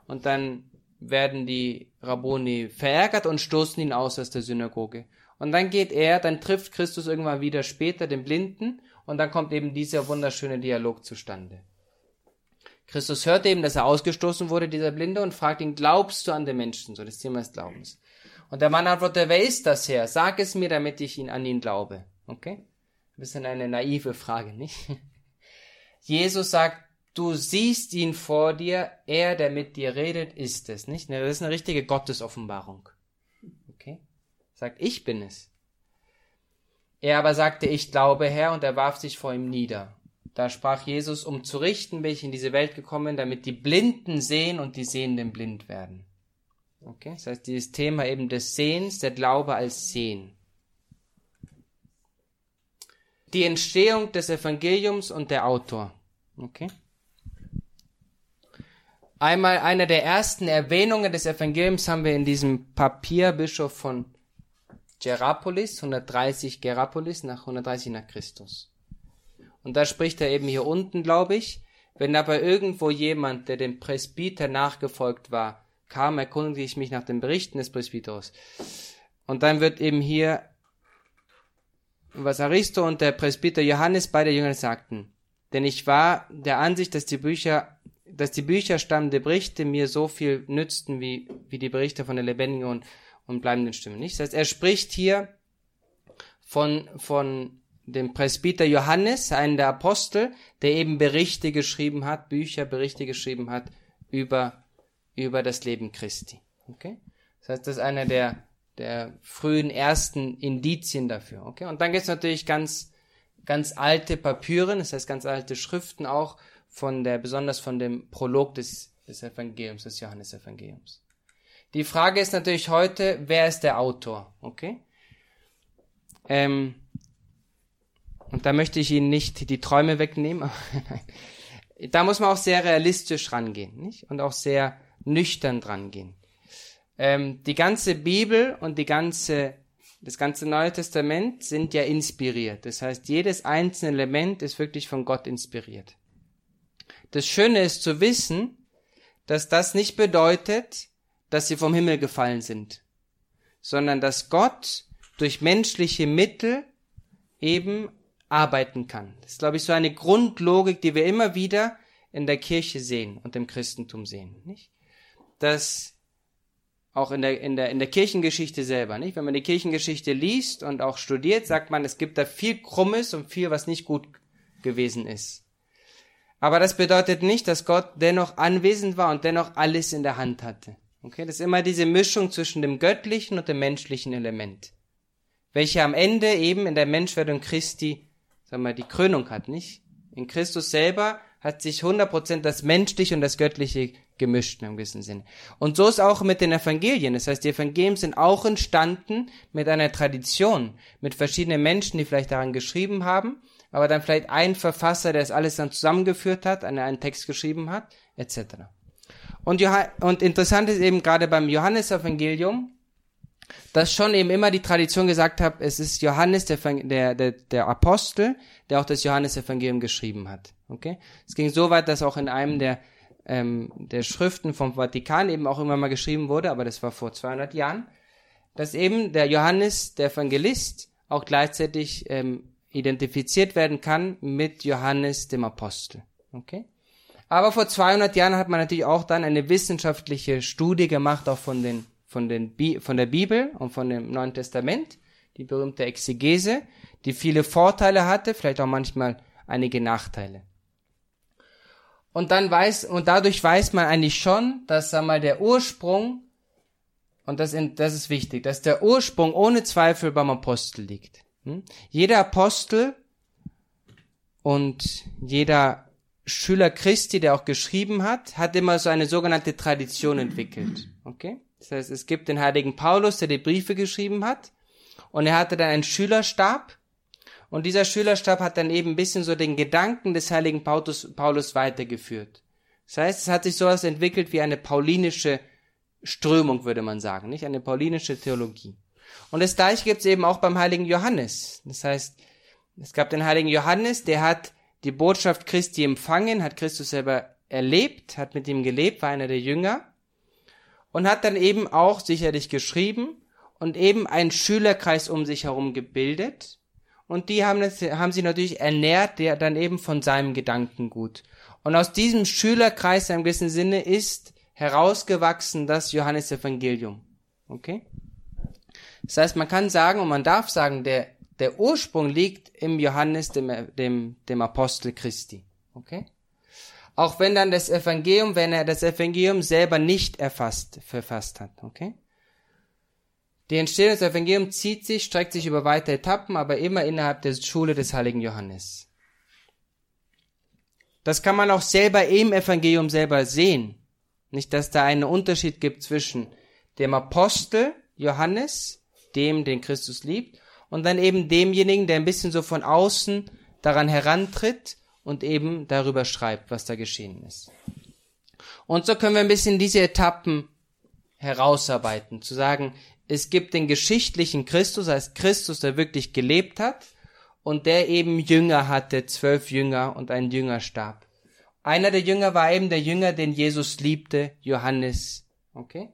B: Und dann werden die Rabboni verärgert und stoßen ihn aus aus der Synagoge. Und dann geht er, dann trifft Christus irgendwann wieder später den Blinden und dann kommt eben dieser wunderschöne Dialog zustande. Christus hört eben, dass er ausgestoßen wurde, dieser Blinde, und fragt ihn, glaubst du an den Menschen? So das Thema des Glaubens. Und der Mann antwortet, wer ist das Herr? Sag es mir, damit ich ihn an ihn glaube. Okay? Ein bisschen eine naive Frage, nicht? Jesus sagt, Du siehst ihn vor dir, er, der mit dir redet, ist es, nicht? Das ist eine richtige Gottesoffenbarung. Okay? Sagt, ich bin es. Er aber sagte, ich glaube, Herr, und er warf sich vor ihm nieder. Da sprach Jesus, um zu richten bin ich in diese Welt gekommen, damit die Blinden sehen und die Sehenden blind werden. Okay? Das heißt, dieses Thema eben des Sehens, der Glaube als Sehen. Die Entstehung des Evangeliums und der Autor. Okay? Einmal eine der ersten Erwähnungen des Evangeliums haben wir in diesem Papier Bischof von Gerapolis, 130 Gerapolis, nach 130 nach Christus. Und da spricht er eben hier unten, glaube ich, wenn aber irgendwo jemand, der dem Presbyter nachgefolgt war, kam, erkundigte ich mich nach den Berichten des Presbyters. Und dann wird eben hier, was Aristo und der Presbyter Johannes beide Jünger sagten. Denn ich war der Ansicht, dass die Bücher dass die Bücher stammende Berichte mir so viel nützten wie, wie die Berichte von der lebendigen und, und bleibenden Stimme. Nicht? Das heißt, er spricht hier von, von dem Presbyter Johannes, einem der Apostel, der eben Berichte geschrieben hat, Bücher, Berichte geschrieben hat über, über das Leben Christi. Okay? Das heißt, das ist einer der, der frühen ersten Indizien dafür. Okay? Und dann gibt es natürlich ganz, ganz alte Papyren, das heißt ganz alte Schriften auch, von der, besonders von dem Prolog des, des Evangeliums, des Johannesevangeliums. Die Frage ist natürlich heute, wer ist der Autor? Okay? Ähm, und da möchte ich Ihnen nicht die Träume wegnehmen. da muss man auch sehr realistisch rangehen, nicht? Und auch sehr nüchtern dran gehen. Ähm, die ganze Bibel und die ganze, das ganze Neue Testament sind ja inspiriert. Das heißt, jedes einzelne Element ist wirklich von Gott inspiriert. Das Schöne ist zu wissen, dass das nicht bedeutet, dass sie vom Himmel gefallen sind, sondern dass Gott durch menschliche Mittel eben arbeiten kann. Das ist, glaube ich, so eine Grundlogik, die wir immer wieder in der Kirche sehen und im Christentum sehen, nicht? Dass auch in der, in der, in der Kirchengeschichte selber, nicht? Wenn man die Kirchengeschichte liest und auch studiert, sagt man, es gibt da viel Krummes und viel, was nicht gut gewesen ist. Aber das bedeutet nicht, dass Gott dennoch anwesend war und dennoch alles in der Hand hatte. Okay, das ist immer diese Mischung zwischen dem göttlichen und dem menschlichen Element, welche am Ende eben in der Menschwerdung Christi, sagen wir, die Krönung hat, nicht? In Christus selber hat sich 100% das Menschliche und das Göttliche gemischt in einem gewissen Sinne. Und so ist auch mit den Evangelien. Das heißt, die Evangelien sind auch entstanden mit einer Tradition, mit verschiedenen Menschen, die vielleicht daran geschrieben haben aber dann vielleicht ein Verfasser, der es alles dann zusammengeführt hat, einen Text geschrieben hat, etc. Und, und interessant ist eben gerade beim Johannesevangelium, dass schon eben immer die Tradition gesagt hat, es ist Johannes, der, der, der, der Apostel, der auch das Johannesevangelium geschrieben hat. Okay? Es ging so weit, dass auch in einem der, ähm, der Schriften vom Vatikan eben auch irgendwann mal geschrieben wurde, aber das war vor 200 Jahren, dass eben der Johannes, der Evangelist, auch gleichzeitig ähm, identifiziert werden kann mit Johannes dem Apostel. Okay? Aber vor 200 Jahren hat man natürlich auch dann eine wissenschaftliche Studie gemacht, auch von, den, von, den von der Bibel und von dem Neuen Testament, die berühmte Exegese, die viele Vorteile hatte, vielleicht auch manchmal einige Nachteile. Und dann weiß, und dadurch weiß man eigentlich schon, dass, sag mal, der Ursprung und das, das ist wichtig, dass der Ursprung ohne Zweifel beim Apostel liegt. Hm? Jeder Apostel und jeder Schüler Christi, der auch geschrieben hat, hat immer so eine sogenannte Tradition entwickelt. Okay? Das heißt, es gibt den heiligen Paulus, der die Briefe geschrieben hat, und er hatte dann einen Schülerstab, und dieser Schülerstab hat dann eben ein bisschen so den Gedanken des heiligen Paulus, Paulus weitergeführt. Das heißt, es hat sich sowas entwickelt wie eine paulinische Strömung, würde man sagen, nicht? Eine paulinische Theologie. Und das gleiche gibt es eben auch beim heiligen Johannes. Das heißt, es gab den heiligen Johannes, der hat die Botschaft Christi empfangen, hat Christus selber erlebt, hat mit ihm gelebt, war einer der Jünger und hat dann eben auch sicherlich geschrieben und eben einen Schülerkreis um sich herum gebildet. Und die haben, das, haben sie natürlich ernährt, der dann eben von seinem Gedankengut. Und aus diesem Schülerkreis einem gewissen Sinne ist herausgewachsen das Johannesevangelium. Okay? Das heißt, man kann sagen und man darf sagen, der, der Ursprung liegt im Johannes, dem, dem, dem Apostel Christi. Okay? Auch wenn dann das Evangelium, wenn er das Evangelium selber nicht erfasst, verfasst hat. Okay? Die Entstehung des Evangeliums zieht sich, streckt sich über weite Etappen, aber immer innerhalb der Schule des heiligen Johannes. Das kann man auch selber im Evangelium selber sehen. Nicht, dass da einen Unterschied gibt zwischen dem Apostel Johannes, dem, den Christus liebt, und dann eben demjenigen, der ein bisschen so von außen daran herantritt und eben darüber schreibt, was da geschehen ist. Und so können wir ein bisschen diese Etappen herausarbeiten, zu sagen, es gibt den geschichtlichen Christus, als Christus, der wirklich gelebt hat und der eben Jünger hatte, zwölf Jünger und ein Jüngerstab. Einer der Jünger war eben der Jünger, den Jesus liebte, Johannes. Okay?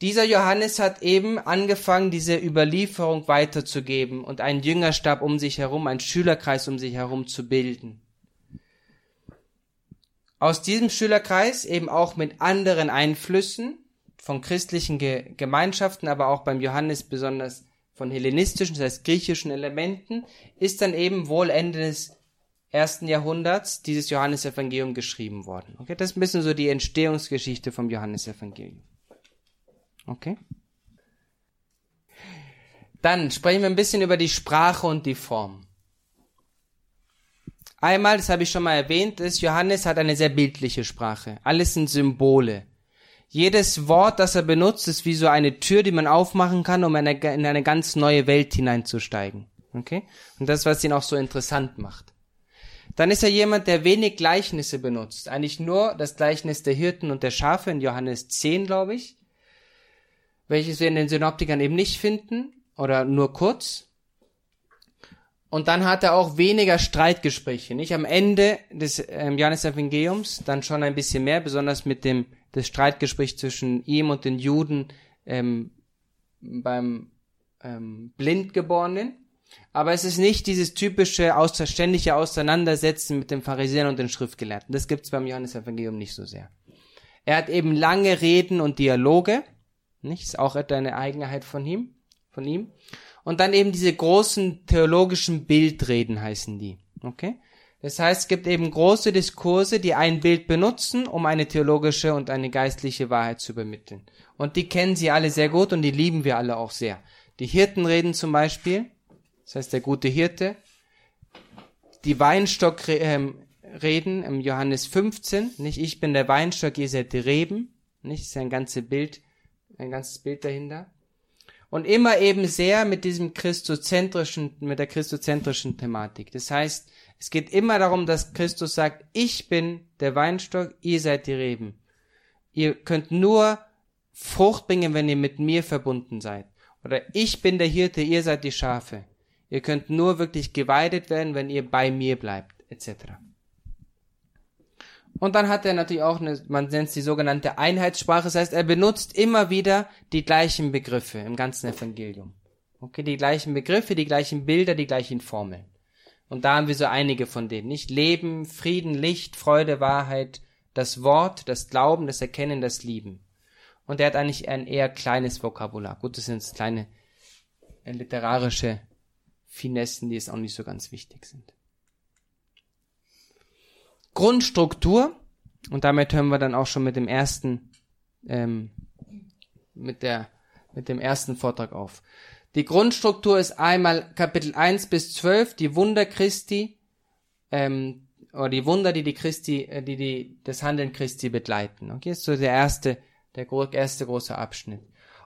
B: Dieser Johannes hat eben angefangen, diese Überlieferung weiterzugeben und einen Jüngerstab um sich herum, einen Schülerkreis um sich herum zu bilden. Aus diesem Schülerkreis eben auch mit anderen Einflüssen von christlichen Ge Gemeinschaften, aber auch beim Johannes besonders von hellenistischen, das heißt griechischen Elementen, ist dann eben wohl Ende des ersten Jahrhunderts dieses Johannesevangelium geschrieben worden. Okay, das ist ein bisschen so die Entstehungsgeschichte vom Johannesevangelium. Okay? Dann sprechen wir ein bisschen über die Sprache und die Form. Einmal, das habe ich schon mal erwähnt, ist, Johannes hat eine sehr bildliche Sprache. Alles sind Symbole. Jedes Wort, das er benutzt, ist wie so eine Tür, die man aufmachen kann, um in eine, in eine ganz neue Welt hineinzusteigen. Okay? Und das, was ihn auch so interessant macht. Dann ist er jemand, der wenig Gleichnisse benutzt. Eigentlich nur das Gleichnis der Hirten und der Schafe in Johannes 10, glaube ich. Welches wir in den Synoptikern eben nicht finden. Oder nur kurz. Und dann hat er auch weniger Streitgespräche. Nicht am Ende des ähm, Johannes Evangeliums, dann schon ein bisschen mehr, besonders mit dem das Streitgespräch zwischen ihm und den Juden ähm, beim ähm, Blindgeborenen. Aber es ist nicht dieses typische ständige Auseinandersetzen mit den Pharisäern und den Schriftgelehrten. Das gibt es beim Johannesevangelium nicht so sehr. Er hat eben lange Reden und Dialoge. Nicht? Ist auch eine Eigenheit von ihm, von ihm. Und dann eben diese großen theologischen Bildreden heißen die. Okay? Das heißt, es gibt eben große Diskurse, die ein Bild benutzen, um eine theologische und eine geistliche Wahrheit zu übermitteln. Und die kennen sie alle sehr gut und die lieben wir alle auch sehr. Die Hirtenreden zum Beispiel, das heißt der gute Hirte. Die Weinstockreden im Johannes 15, nicht ich bin der Weinstock, ihr seid die Reben, nicht, das ist ein ganzes Bild, ein ganzes Bild dahinter. Und immer eben sehr mit diesem christozentrischen, mit der christozentrischen Thematik. Das heißt, es geht immer darum, dass Christus sagt, ich bin der Weinstock, ihr seid die Reben. Ihr könnt nur Frucht bringen, wenn ihr mit mir verbunden seid. Oder ich bin der Hirte, ihr seid die Schafe. Ihr könnt nur wirklich geweidet werden, wenn ihr bei mir bleibt, etc. Und dann hat er natürlich auch eine, man nennt es die sogenannte Einheitssprache, das heißt, er benutzt immer wieder die gleichen Begriffe im ganzen Evangelium. Okay, die gleichen Begriffe, die gleichen Bilder, die gleichen Formeln. Und da haben wir so einige von denen, nicht? Leben, Frieden, Licht, Freude, Wahrheit, das Wort, das Glauben, das Erkennen, das Lieben. Und er hat eigentlich ein eher kleines Vokabular. Gut, das sind jetzt kleine äh, literarische Finessen, die es auch nicht so ganz wichtig sind. Grundstruktur, und damit hören wir dann auch schon mit dem ersten ähm, mit der, mit dem ersten Vortrag auf. Die Grundstruktur ist einmal Kapitel 1 bis 12, die Wunder Christi, ähm, oder die Wunder, die die Christi, äh, die die das Handeln Christi begleiten. Okay, ist so der erste, der erste große Abschnitt.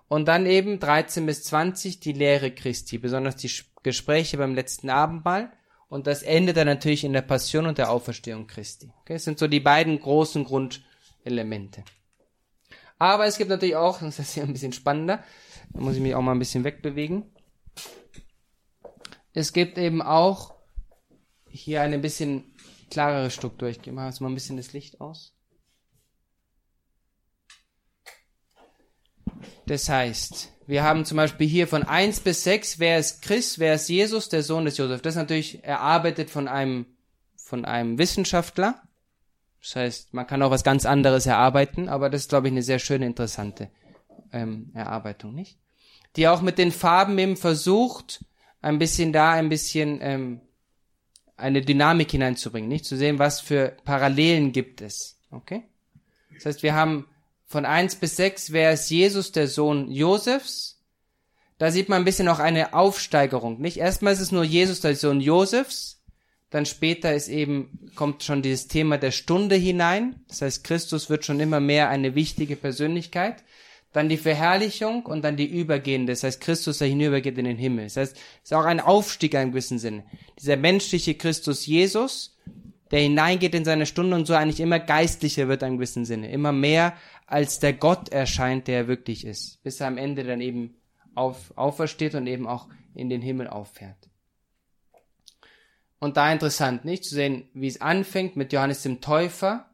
B: Und dann eben 13 bis 20 die Lehre Christi, besonders die Gespräche beim letzten Abendmahl. Und das endet dann natürlich in der Passion und der Auferstehung Christi. Okay, das sind so die beiden großen Grundelemente. Aber es gibt natürlich auch, das ist hier ein bisschen spannender, da muss ich mich auch mal ein bisschen wegbewegen. Es gibt eben auch hier eine bisschen klarere Struktur. Ich mache jetzt mal ein bisschen das Licht aus. Das heißt, wir haben zum Beispiel hier von 1 bis 6, wer ist Christ, wer ist Jesus, der Sohn des Josef. Das ist natürlich erarbeitet von einem, von einem Wissenschaftler. Das heißt, man kann auch was ganz anderes erarbeiten, aber das ist, glaube ich, eine sehr schöne, interessante ähm, Erarbeitung, nicht? Die auch mit den Farben eben versucht, ein bisschen da ein bisschen ähm, eine Dynamik hineinzubringen, nicht? Zu sehen, was für Parallelen gibt es. Okay? Das heißt, wir haben von eins bis sechs wer ist Jesus, der Sohn Josefs. Da sieht man ein bisschen auch eine Aufsteigerung, nicht? Erstmal ist es nur Jesus, der Sohn Josefs. Dann später ist eben, kommt schon dieses Thema der Stunde hinein. Das heißt, Christus wird schon immer mehr eine wichtige Persönlichkeit. Dann die Verherrlichung und dann die übergehende. Das heißt, Christus, der hinübergeht in den Himmel. Das heißt, es ist auch ein Aufstieg in einem gewissen Sinne. Dieser menschliche Christus Jesus, der hineingeht in seine Stunde und so eigentlich immer geistlicher wird in einem gewissen Sinne. Immer mehr als der Gott erscheint, der er wirklich ist, bis er am Ende dann eben auf, aufersteht und eben auch in den Himmel auffährt. Und da interessant, nicht zu sehen, wie es anfängt mit Johannes dem Täufer.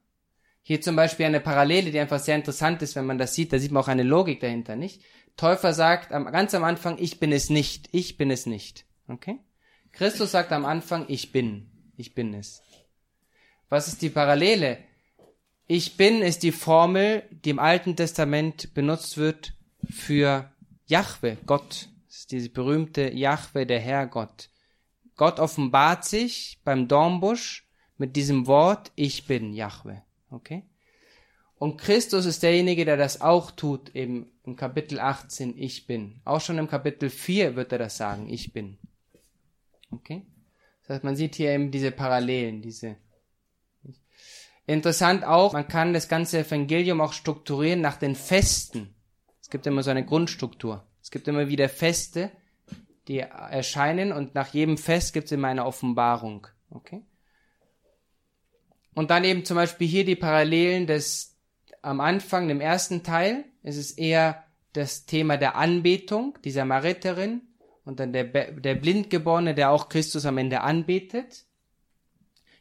B: Hier zum Beispiel eine Parallele, die einfach sehr interessant ist, wenn man das sieht. Da sieht man auch eine Logik dahinter, nicht? Täufer sagt ganz am Anfang, ich bin es nicht, ich bin es nicht. Okay? Christus sagt am Anfang, ich bin, ich bin es. Was ist die Parallele? Ich bin ist die Formel, die im Alten Testament benutzt wird für Jahwe, Gott. Das ist diese berühmte Jahwe, der Herrgott. Gott offenbart sich beim Dornbusch mit diesem Wort, ich bin Jahwe. Okay? Und Christus ist derjenige, der das auch tut, eben im Kapitel 18, ich bin. Auch schon im Kapitel 4 wird er das sagen, ich bin. Okay? Das heißt, man sieht hier eben diese Parallelen, diese Interessant auch, man kann das ganze Evangelium auch strukturieren nach den Festen. Es gibt immer so eine Grundstruktur. Es gibt immer wieder Feste, die erscheinen und nach jedem Fest gibt es immer eine Offenbarung. Okay? Und dann eben zum Beispiel hier die Parallelen des am Anfang, dem ersten Teil, ist es eher das Thema der Anbetung dieser Mariterin und dann der, der Blindgeborene, der auch Christus am Ende anbetet.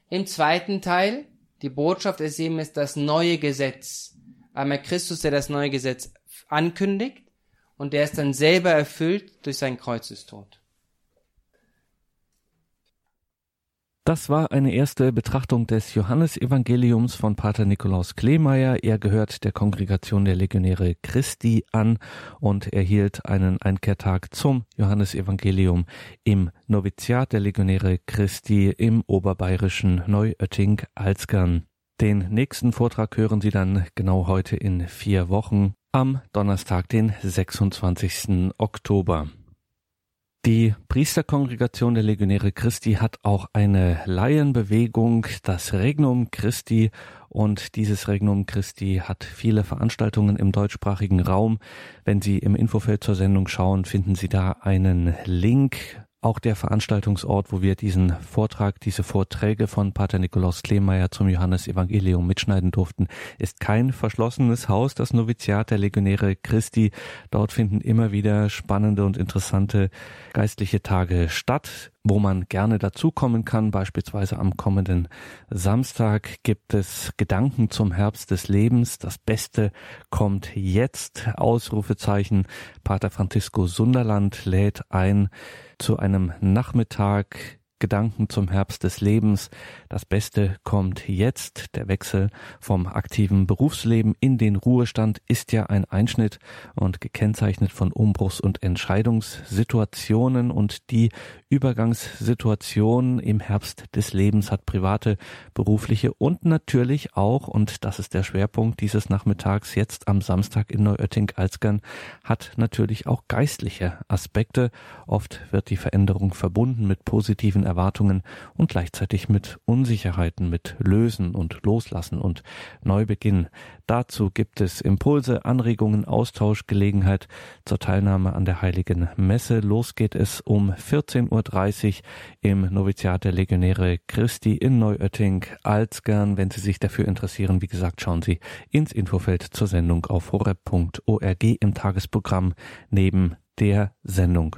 B: Im zweiten Teil die Botschaft ist eben ist das neue Gesetz. Einmal Christus, der das neue Gesetz ankündigt und der es dann selber erfüllt durch seinen Kreuzestod.
A: Das war eine erste Betrachtung des Johannesevangeliums von Pater Nikolaus Kleemeyer. Er gehört der Kongregation der Legionäre Christi an und erhielt einen Einkehrtag zum Johannesevangelium im Noviziat der Legionäre Christi im oberbayerischen Neuötting-Alzgern. Den nächsten Vortrag hören Sie dann genau heute in vier Wochen am Donnerstag, den 26. Oktober. Die Priesterkongregation der Legionäre Christi hat auch eine Laienbewegung, das Regnum Christi, und dieses Regnum Christi hat viele Veranstaltungen im deutschsprachigen Raum. Wenn Sie im Infofeld zur Sendung schauen, finden Sie da einen Link auch der Veranstaltungsort, wo wir diesen Vortrag, diese Vorträge von Pater Nikolaus Kleemeyer zum Johannesevangelium mitschneiden durften, ist kein verschlossenes Haus, das Noviziat der Legionäre Christi. Dort finden immer wieder spannende und interessante geistliche Tage statt wo man gerne dazukommen kann. Beispielsweise am kommenden Samstag gibt es Gedanken zum Herbst des Lebens. Das Beste kommt jetzt. Ausrufezeichen. Pater Francisco Sunderland lädt ein zu einem Nachmittag Gedanken zum Herbst des Lebens. Das Beste kommt jetzt. Der Wechsel vom aktiven Berufsleben in den Ruhestand ist ja ein Einschnitt und gekennzeichnet von Umbruchs- und Entscheidungssituationen und die Übergangssituation im Herbst des Lebens hat private, berufliche und natürlich auch, und das ist der Schwerpunkt dieses Nachmittags jetzt am Samstag in Neuötting-Alzgern, hat natürlich auch geistliche Aspekte. Oft wird die Veränderung verbunden mit positiven Erwartungen und gleichzeitig mit Unsicherheiten, mit Lösen und Loslassen und Neubeginn. Dazu gibt es Impulse, Anregungen, Austausch, Gelegenheit zur Teilnahme an der Heiligen Messe. Los geht es um 14.30 Uhr im Noviziat der Legionäre Christi in Neuötting, Alzgern. Wenn Sie sich dafür interessieren, wie gesagt, schauen Sie ins Infofeld zur Sendung auf horeb.org im Tagesprogramm neben der Sendung.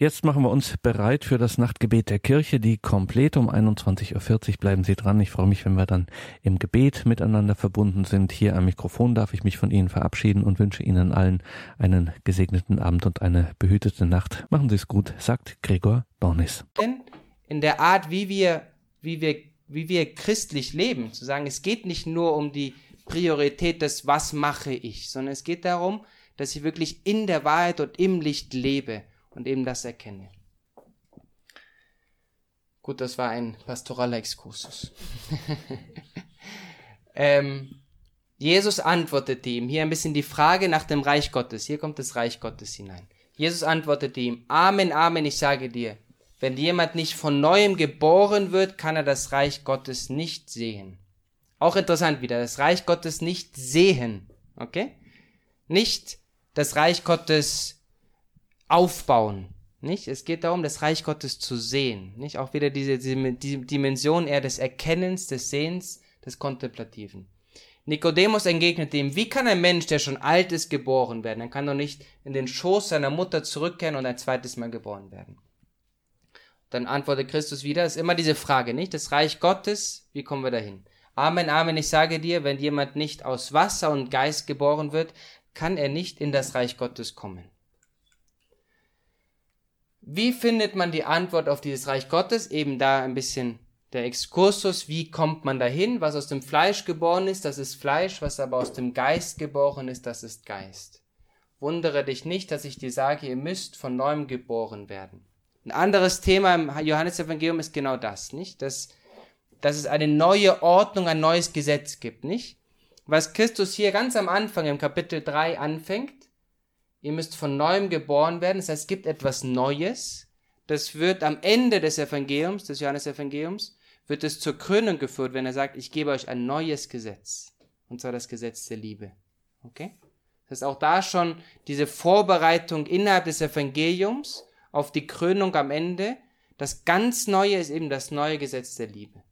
A: Jetzt machen wir uns bereit für das Nachtgebet der Kirche, die komplett um 21.40 Uhr. Bleiben Sie dran. Ich freue mich, wenn wir dann im Gebet miteinander verbunden sind. Hier am Mikrofon darf ich mich von Ihnen verabschieden und wünsche Ihnen allen einen gesegneten Abend und eine behütete Nacht. Machen Sie es gut, sagt Gregor Dornis.
B: In der Art, wie wir, wie wir, wie wir christlich leben, zu sagen, es geht nicht nur um die Priorität des Was mache ich, sondern es geht darum, dass ich wirklich in der Wahrheit und im Licht lebe und eben das erkenne. Gut, das war ein pastoraler Exkursus. ähm, Jesus antwortete ihm, hier ein bisschen die Frage nach dem Reich Gottes. Hier kommt das Reich Gottes hinein. Jesus antwortete ihm, Amen, Amen, ich sage dir, wenn jemand nicht von neuem geboren wird, kann er das Reich Gottes nicht sehen. Auch interessant wieder, das Reich Gottes nicht sehen. Okay? Nicht das Reich Gottes aufbauen. Nicht? Es geht darum, das Reich Gottes zu sehen. Nicht? Auch wieder diese, diese Dimension eher des Erkennens, des Sehens, des Kontemplativen. Nikodemus entgegnete ihm, wie kann ein Mensch, der schon alt ist, geboren werden? Er kann doch nicht in den Schoß seiner Mutter zurückkehren und ein zweites Mal geboren werden. Dann antwortet Christus wieder, ist immer diese Frage, nicht? Das Reich Gottes, wie kommen wir dahin? Amen, Amen, ich sage dir, wenn jemand nicht aus Wasser und Geist geboren wird, kann er nicht in das Reich Gottes kommen. Wie findet man die Antwort auf dieses Reich Gottes? Eben da ein bisschen der Exkursus. Wie kommt man dahin? Was aus dem Fleisch geboren ist, das ist Fleisch. Was aber aus dem Geist geboren ist, das ist Geist. Wundere dich nicht, dass ich dir sage, ihr müsst von neuem geboren werden. Ein anderes Thema im Johannesevangelium ist genau das, nicht? Dass, dass es eine neue Ordnung, ein neues Gesetz gibt, nicht? Was Christus hier ganz am Anfang im Kapitel 3 anfängt, Ihr müsst von neuem geboren werden. Das heißt, es gibt etwas Neues. Das wird am Ende des Evangeliums, des Johannesevangeliums, wird es zur Krönung geführt, wenn er sagt, ich gebe euch ein neues Gesetz. Und zwar das Gesetz der Liebe. Okay? Das ist auch da schon diese Vorbereitung innerhalb des Evangeliums auf die Krönung am Ende. Das ganz Neue ist eben das neue Gesetz der Liebe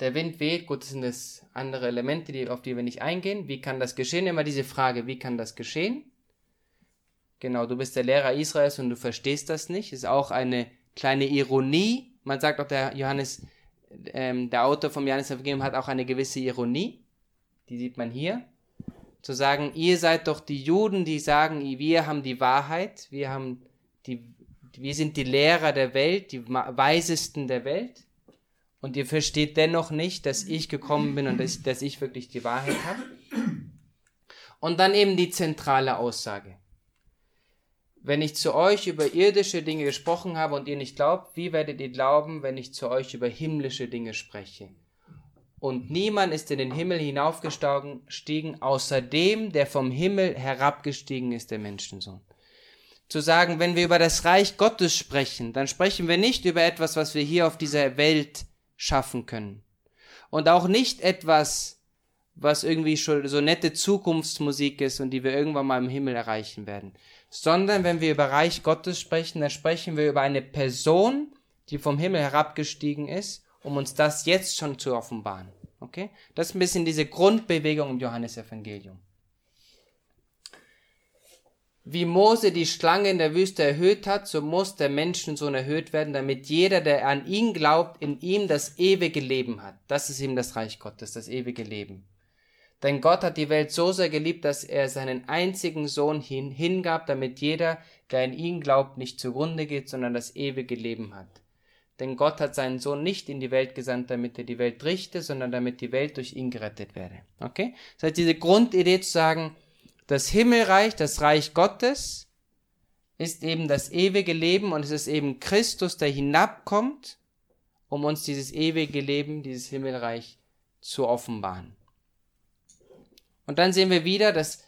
B: der Wind weht, gut, das sind das andere Elemente, die, auf die wir nicht eingehen. Wie kann das geschehen? Immer diese Frage, wie kann das geschehen? Genau, du bist der Lehrer Israels und du verstehst das nicht. Ist auch eine kleine Ironie. Man sagt auch, der Johannes, ähm, der Autor vom Johannes Evangelium hat auch eine gewisse Ironie. Die sieht man hier. Zu sagen, ihr seid doch die Juden, die sagen, wir haben die Wahrheit, wir haben die, wir sind die Lehrer der Welt, die weisesten der Welt und ihr versteht dennoch nicht, dass ich gekommen bin und dass, dass ich wirklich die Wahrheit habe. Und dann eben die zentrale Aussage. Wenn ich zu euch über irdische Dinge gesprochen habe und ihr nicht glaubt, wie werdet ihr glauben, wenn ich zu euch über himmlische Dinge spreche? Und niemand ist in den Himmel hinaufgestiegen, außer dem, der vom Himmel herabgestiegen ist, der Menschensohn. Zu sagen, wenn wir über das Reich Gottes sprechen, dann sprechen wir nicht über etwas, was wir hier auf dieser Welt schaffen können. Und auch nicht etwas, was irgendwie schon so nette Zukunftsmusik ist und die wir irgendwann mal im Himmel erreichen werden. Sondern wenn wir über Reich Gottes sprechen, dann sprechen wir über eine Person, die vom Himmel herabgestiegen ist, um uns das jetzt schon zu offenbaren. Okay? Das ist ein bisschen diese Grundbewegung im Johannesevangelium wie Mose die Schlange in der Wüste erhöht hat, so muss der Menschensohn erhöht werden, damit jeder, der an ihn glaubt, in ihm das ewige Leben hat. Das ist ihm das Reich Gottes, das ewige Leben. Denn Gott hat die Welt so sehr geliebt, dass er seinen einzigen Sohn hin, hingab, damit jeder, der in ihn glaubt, nicht zugrunde geht, sondern das ewige Leben hat. Denn Gott hat seinen Sohn nicht in die Welt gesandt, damit er die Welt richte, sondern damit die Welt durch ihn gerettet werde. Okay? Das heißt, diese Grundidee zu sagen, das Himmelreich, das Reich Gottes, ist eben das ewige Leben und es ist eben Christus, der hinabkommt, um uns dieses ewige Leben, dieses Himmelreich zu offenbaren. Und dann sehen wir wieder, dass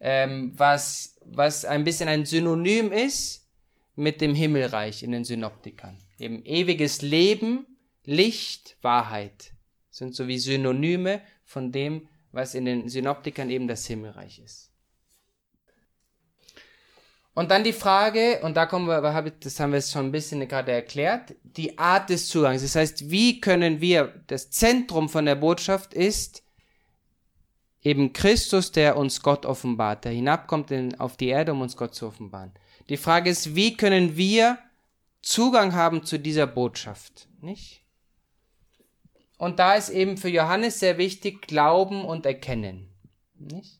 B: ähm, was, was ein bisschen ein Synonym ist mit dem Himmelreich in den Synoptikern. Eben ewiges Leben, Licht, Wahrheit sind so wie Synonyme von dem, was in den Synoptikern eben das Himmelreich ist. Und dann die Frage, und da kommen wir, das haben wir jetzt schon ein bisschen gerade erklärt, die Art des Zugangs. Das heißt, wie können wir, das Zentrum von der Botschaft ist eben Christus, der uns Gott offenbart, der hinabkommt in, auf die Erde, um uns Gott zu offenbaren. Die Frage ist, wie können wir Zugang haben zu dieser Botschaft, nicht? Und da ist eben für Johannes sehr wichtig Glauben und Erkennen, nicht?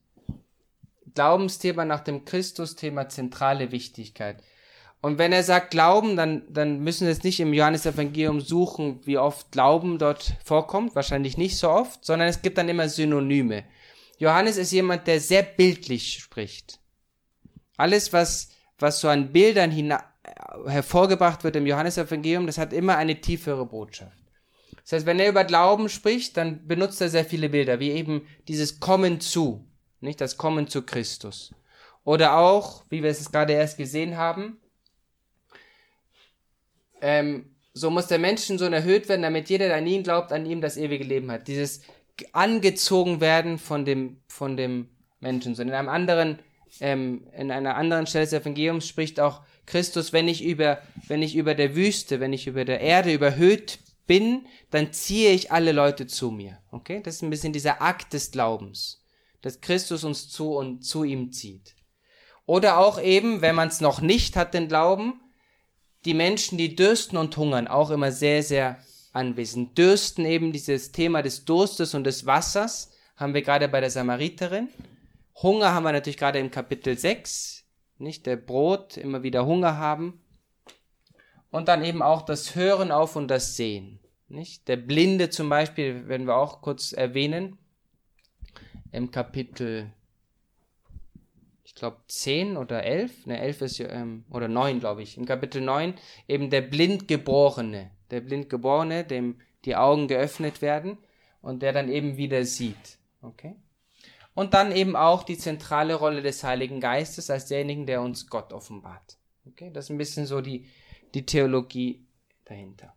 B: Glaubensthema nach dem Christus-Thema zentrale Wichtigkeit. Und wenn er sagt Glauben, dann, dann müssen wir es nicht im Johannesevangelium suchen, wie oft Glauben dort vorkommt, wahrscheinlich nicht so oft, sondern es gibt dann immer Synonyme. Johannes ist jemand, der sehr bildlich spricht. Alles, was, was so an Bildern hervorgebracht wird im Johannesevangelium, das hat immer eine tiefere Botschaft. Das heißt, wenn er über Glauben spricht, dann benutzt er sehr viele Bilder, wie eben dieses Kommen zu, nicht das Kommen zu Christus. Oder auch, wie wir es gerade erst gesehen haben, ähm, so muss der Menschensohn erhöht werden, damit jeder, der an ihn glaubt, an ihm das ewige Leben hat. Dieses angezogen werden von dem, von dem Menschen. So in einem anderen, ähm, in einer anderen Stelle des Evangeliums spricht auch Christus, wenn ich über, wenn ich über der Wüste, wenn ich über der Erde überhöht bin, dann ziehe ich alle Leute zu mir. Okay? Das ist ein bisschen dieser Akt des Glaubens, dass Christus uns zu und zu ihm zieht. Oder auch eben, wenn man es noch nicht hat, den Glauben, die Menschen, die dürsten und hungern, auch immer sehr, sehr anwesend. Dürsten eben dieses Thema des Durstes und des Wassers haben wir gerade bei der Samariterin. Hunger haben wir natürlich gerade im Kapitel 6, nicht der Brot, immer wieder Hunger haben. Und dann eben auch das Hören auf und das Sehen. Nicht? Der Blinde zum Beispiel werden wir auch kurz erwähnen. Im Kapitel, ich glaube 10 oder 11, ne 11 ist ähm, oder 9 glaube ich, im Kapitel 9 eben der Blindgeborene der Blindgeborene, dem die Augen geöffnet werden und der dann eben wieder sieht. Okay? Und dann eben auch die zentrale Rolle des Heiligen Geistes als derjenigen, der uns Gott offenbart. Okay? Das ist ein bisschen so die, die Theologie dahinter.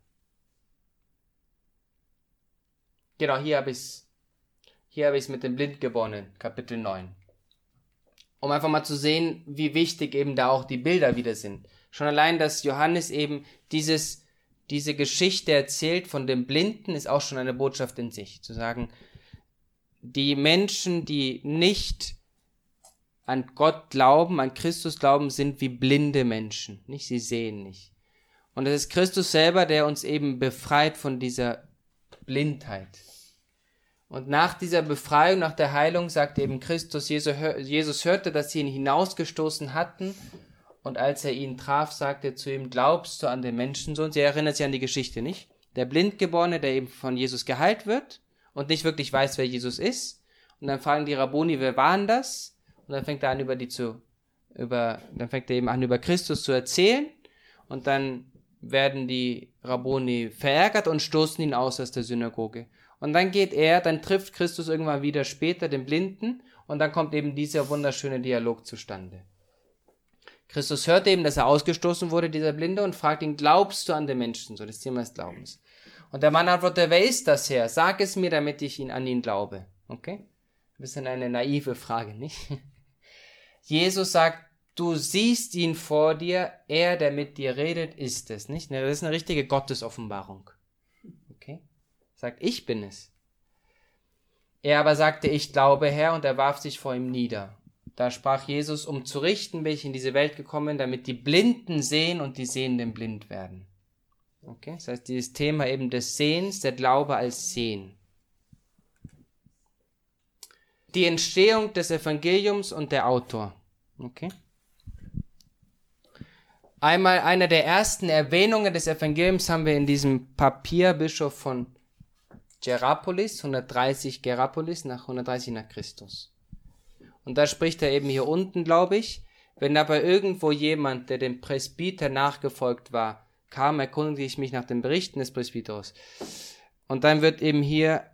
B: Genau, hier habe ich es hier habe ich es mit dem Blindgeborenen, Kapitel 9. Um einfach mal zu sehen, wie wichtig eben da auch die Bilder wieder sind. Schon allein, dass Johannes eben dieses diese Geschichte erzählt von dem Blinden, ist auch schon eine Botschaft in sich. Zu sagen, die Menschen, die nicht an Gott glauben, an Christus glauben, sind wie blinde Menschen. Nicht, sie sehen nicht. Und es ist Christus selber, der uns eben befreit von dieser Blindheit. Und nach dieser Befreiung, nach der Heilung, sagt eben Christus, Jesus hörte, dass sie ihn hinausgestoßen hatten und als er ihn traf, sagte er zu ihm, glaubst du an den Menschensohn? Sie erinnert sich an die Geschichte, nicht? Der Blindgeborene, der eben von Jesus geheilt wird und nicht wirklich weiß, wer Jesus ist. Und dann fragen die Rabboni, wer waren das? Und dann fängt er an, über die zu, über, dann fängt er eben an, über Christus zu erzählen. Und dann werden die Rabboni verärgert und stoßen ihn aus aus der Synagoge. Und dann geht er, dann trifft Christus irgendwann wieder später den Blinden und dann kommt eben dieser wunderschöne Dialog zustande. Christus hört eben, dass er ausgestoßen wurde, dieser Blinde, und fragt ihn, glaubst du an den Menschen? So das Thema des Glaubens. Und der Mann antwortet, wer ist das Herr? Sag es mir, damit ich ihn an ihn glaube. Okay? Ein bisschen eine naive Frage, nicht? Jesus sagt, du siehst ihn vor dir, er, der mit dir redet, ist es, nicht? Das ist eine richtige Gottesoffenbarung. Sagt, ich bin es. Er aber sagte, ich glaube, Herr, und er warf sich vor ihm nieder. Da sprach Jesus, um zu richten bin ich in diese Welt gekommen, damit die Blinden sehen und die Sehenden blind werden. Okay, das heißt, dieses Thema eben des Sehens, der Glaube als Sehen. die Entstehung des Evangeliums und der Autor. Okay? Einmal eine der ersten Erwähnungen des Evangeliums haben wir in diesem Papier Bischof von Gerapolis, 130 Gerapolis, nach 130 nach Christus. Und da spricht er eben hier unten, glaube ich, wenn aber irgendwo jemand, der dem Presbyter nachgefolgt war, kam, erkundigte ich mich nach den Berichten des Presbyters. Und dann wird eben hier,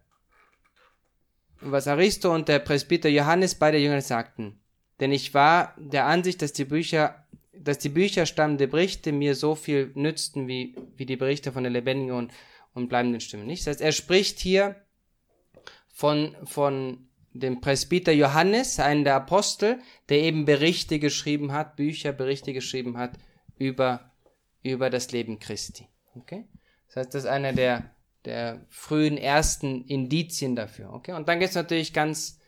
B: was Aristo und der Presbyter Johannes beide Jünger sagten. Denn ich war der Ansicht, dass die Bücher dass die Bücher stammende Berichte mir so viel nützten wie, wie die Berichte von der lebendigen und, und bleibenden Stimme. Nicht? Das heißt, er spricht hier von, von dem Presbyter Johannes, einem der Apostel, der eben Berichte geschrieben hat, Bücher, Berichte geschrieben hat über, über das Leben Christi. Okay? Das heißt, das ist einer der, der frühen ersten Indizien dafür. Okay? Und dann gibt es natürlich ganz,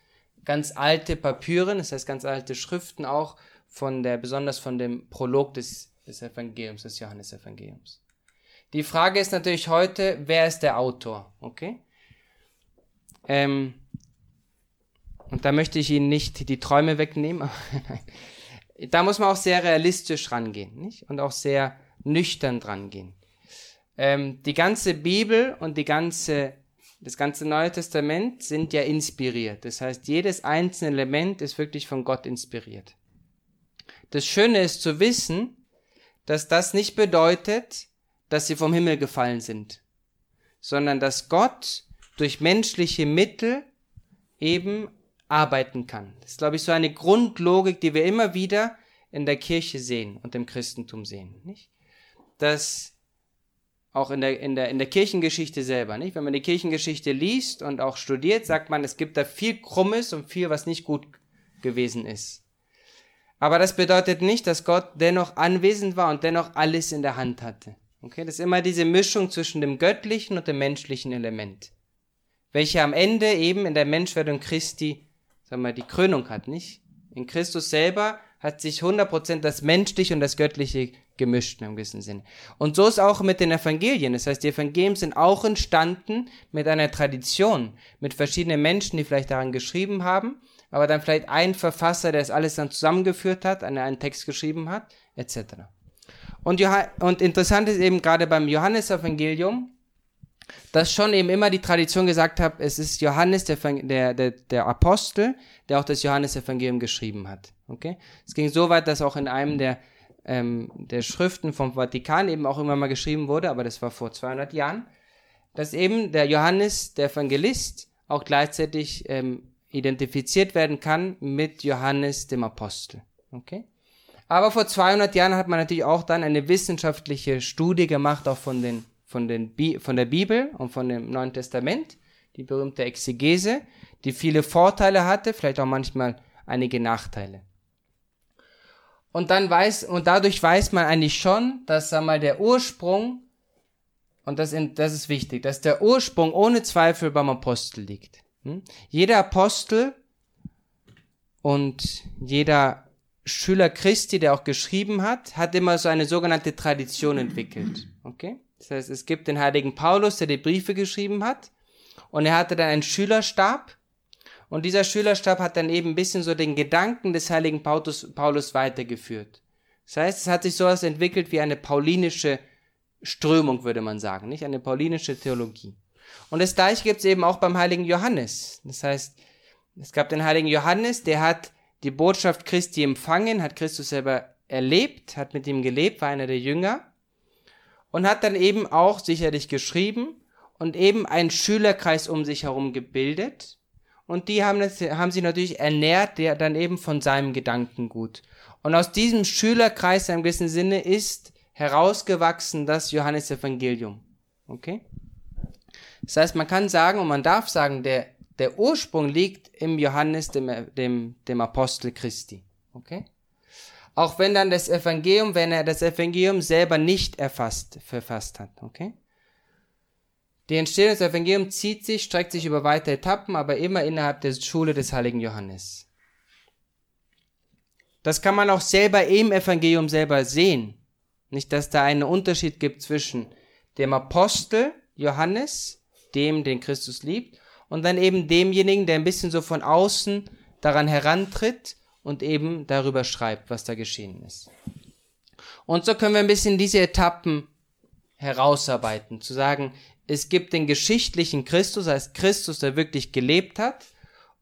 B: ganz alte Papyren, das heißt ganz alte Schriften auch, von der, besonders von dem Prolog des, des Evangeliums, des Johannesevangeliums. Die Frage ist natürlich heute, wer ist der Autor? Okay? Ähm, und da möchte ich Ihnen nicht die Träume wegnehmen. da muss man auch sehr realistisch rangehen, nicht? Und auch sehr nüchtern dran gehen. Ähm, die ganze Bibel und die ganze, das ganze Neue Testament sind ja inspiriert. Das heißt, jedes einzelne Element ist wirklich von Gott inspiriert. Das Schöne ist zu wissen, dass das nicht bedeutet, dass sie vom Himmel gefallen sind, sondern dass Gott durch menschliche Mittel eben arbeiten kann. Das ist, glaube ich, so eine Grundlogik, die wir immer wieder in der Kirche sehen und im Christentum sehen, nicht? Dass auch in der, in der, in der Kirchengeschichte selber, nicht? Wenn man die Kirchengeschichte liest und auch studiert, sagt man, es gibt da viel Krummes und viel, was nicht gut gewesen ist. Aber das bedeutet nicht, dass Gott dennoch anwesend war und dennoch alles in der Hand hatte. Okay, das ist immer diese Mischung zwischen dem göttlichen und dem menschlichen Element, welche am Ende eben in der Menschwerdung Christi, sagen wir, die Krönung hat, nicht? In Christus selber hat sich 100% das Menschliche und das Göttliche gemischt in einem gewissen Sinne. Und so ist auch mit den Evangelien. Das heißt, die Evangelien sind auch entstanden mit einer Tradition, mit verschiedenen Menschen, die vielleicht daran geschrieben haben aber dann vielleicht ein Verfasser, der es alles dann zusammengeführt hat, einen Text geschrieben hat, etc. Und, und interessant ist eben gerade beim Johannesevangelium, dass schon eben immer die Tradition gesagt hat, es ist Johannes, der, der, der, der Apostel, der auch das Johannesevangelium geschrieben hat. Okay? Es ging so weit, dass auch in einem der, ähm, der Schriften vom Vatikan eben auch immer mal geschrieben wurde, aber das war vor 200 Jahren, dass eben der Johannes, der Evangelist, auch gleichzeitig ähm, identifiziert werden kann mit Johannes dem Apostel. Okay? Aber vor 200 Jahren hat man natürlich auch dann eine wissenschaftliche Studie gemacht, auch von, den, von, den von der Bibel und von dem Neuen Testament, die berühmte Exegese, die viele Vorteile hatte, vielleicht auch manchmal einige Nachteile. Und dann weiß, und dadurch weiß man eigentlich schon, dass, sag mal, der Ursprung, und das, das ist wichtig, dass der Ursprung ohne Zweifel beim Apostel liegt. Hm? Jeder Apostel und jeder Schüler Christi, der auch geschrieben hat, hat immer so eine sogenannte Tradition entwickelt. Okay? Das heißt, es gibt den heiligen Paulus, der die Briefe geschrieben hat, und er hatte dann einen Schülerstab, und dieser Schülerstab hat dann eben ein bisschen so den Gedanken des heiligen Paulus, Paulus weitergeführt. Das heißt, es hat sich sowas entwickelt wie eine paulinische Strömung, würde man sagen, nicht? Eine paulinische Theologie. Und das gleiche gibt es eben auch beim heiligen Johannes. Das heißt, es gab den heiligen Johannes, der hat die Botschaft Christi empfangen, hat Christus selber erlebt, hat mit ihm gelebt, war einer der Jünger und hat dann eben auch sicherlich geschrieben und eben einen Schülerkreis um sich herum gebildet. Und die haben, das, haben sich natürlich ernährt, der dann eben von seinem Gedankengut. Und aus diesem Schülerkreis einem gewissen Sinne ist herausgewachsen das Johannesevangelium. Okay? Das heißt, man kann sagen und man darf sagen, der, der Ursprung liegt im Johannes, dem, dem, dem Apostel Christi. Okay? Auch wenn dann das Evangelium, wenn er das Evangelium selber nicht erfasst, verfasst hat. Okay? Die Entstehung des Evangeliums zieht sich, streckt sich über weite Etappen, aber immer innerhalb der Schule des heiligen Johannes. Das kann man auch selber im Evangelium selber sehen. Nicht, dass da einen Unterschied gibt zwischen dem Apostel Johannes dem, den Christus liebt, und dann eben demjenigen, der ein bisschen so von außen daran herantritt und eben darüber schreibt, was da geschehen ist. Und so können wir ein bisschen diese Etappen herausarbeiten, zu sagen, es gibt den geschichtlichen Christus, als Christus, der wirklich gelebt hat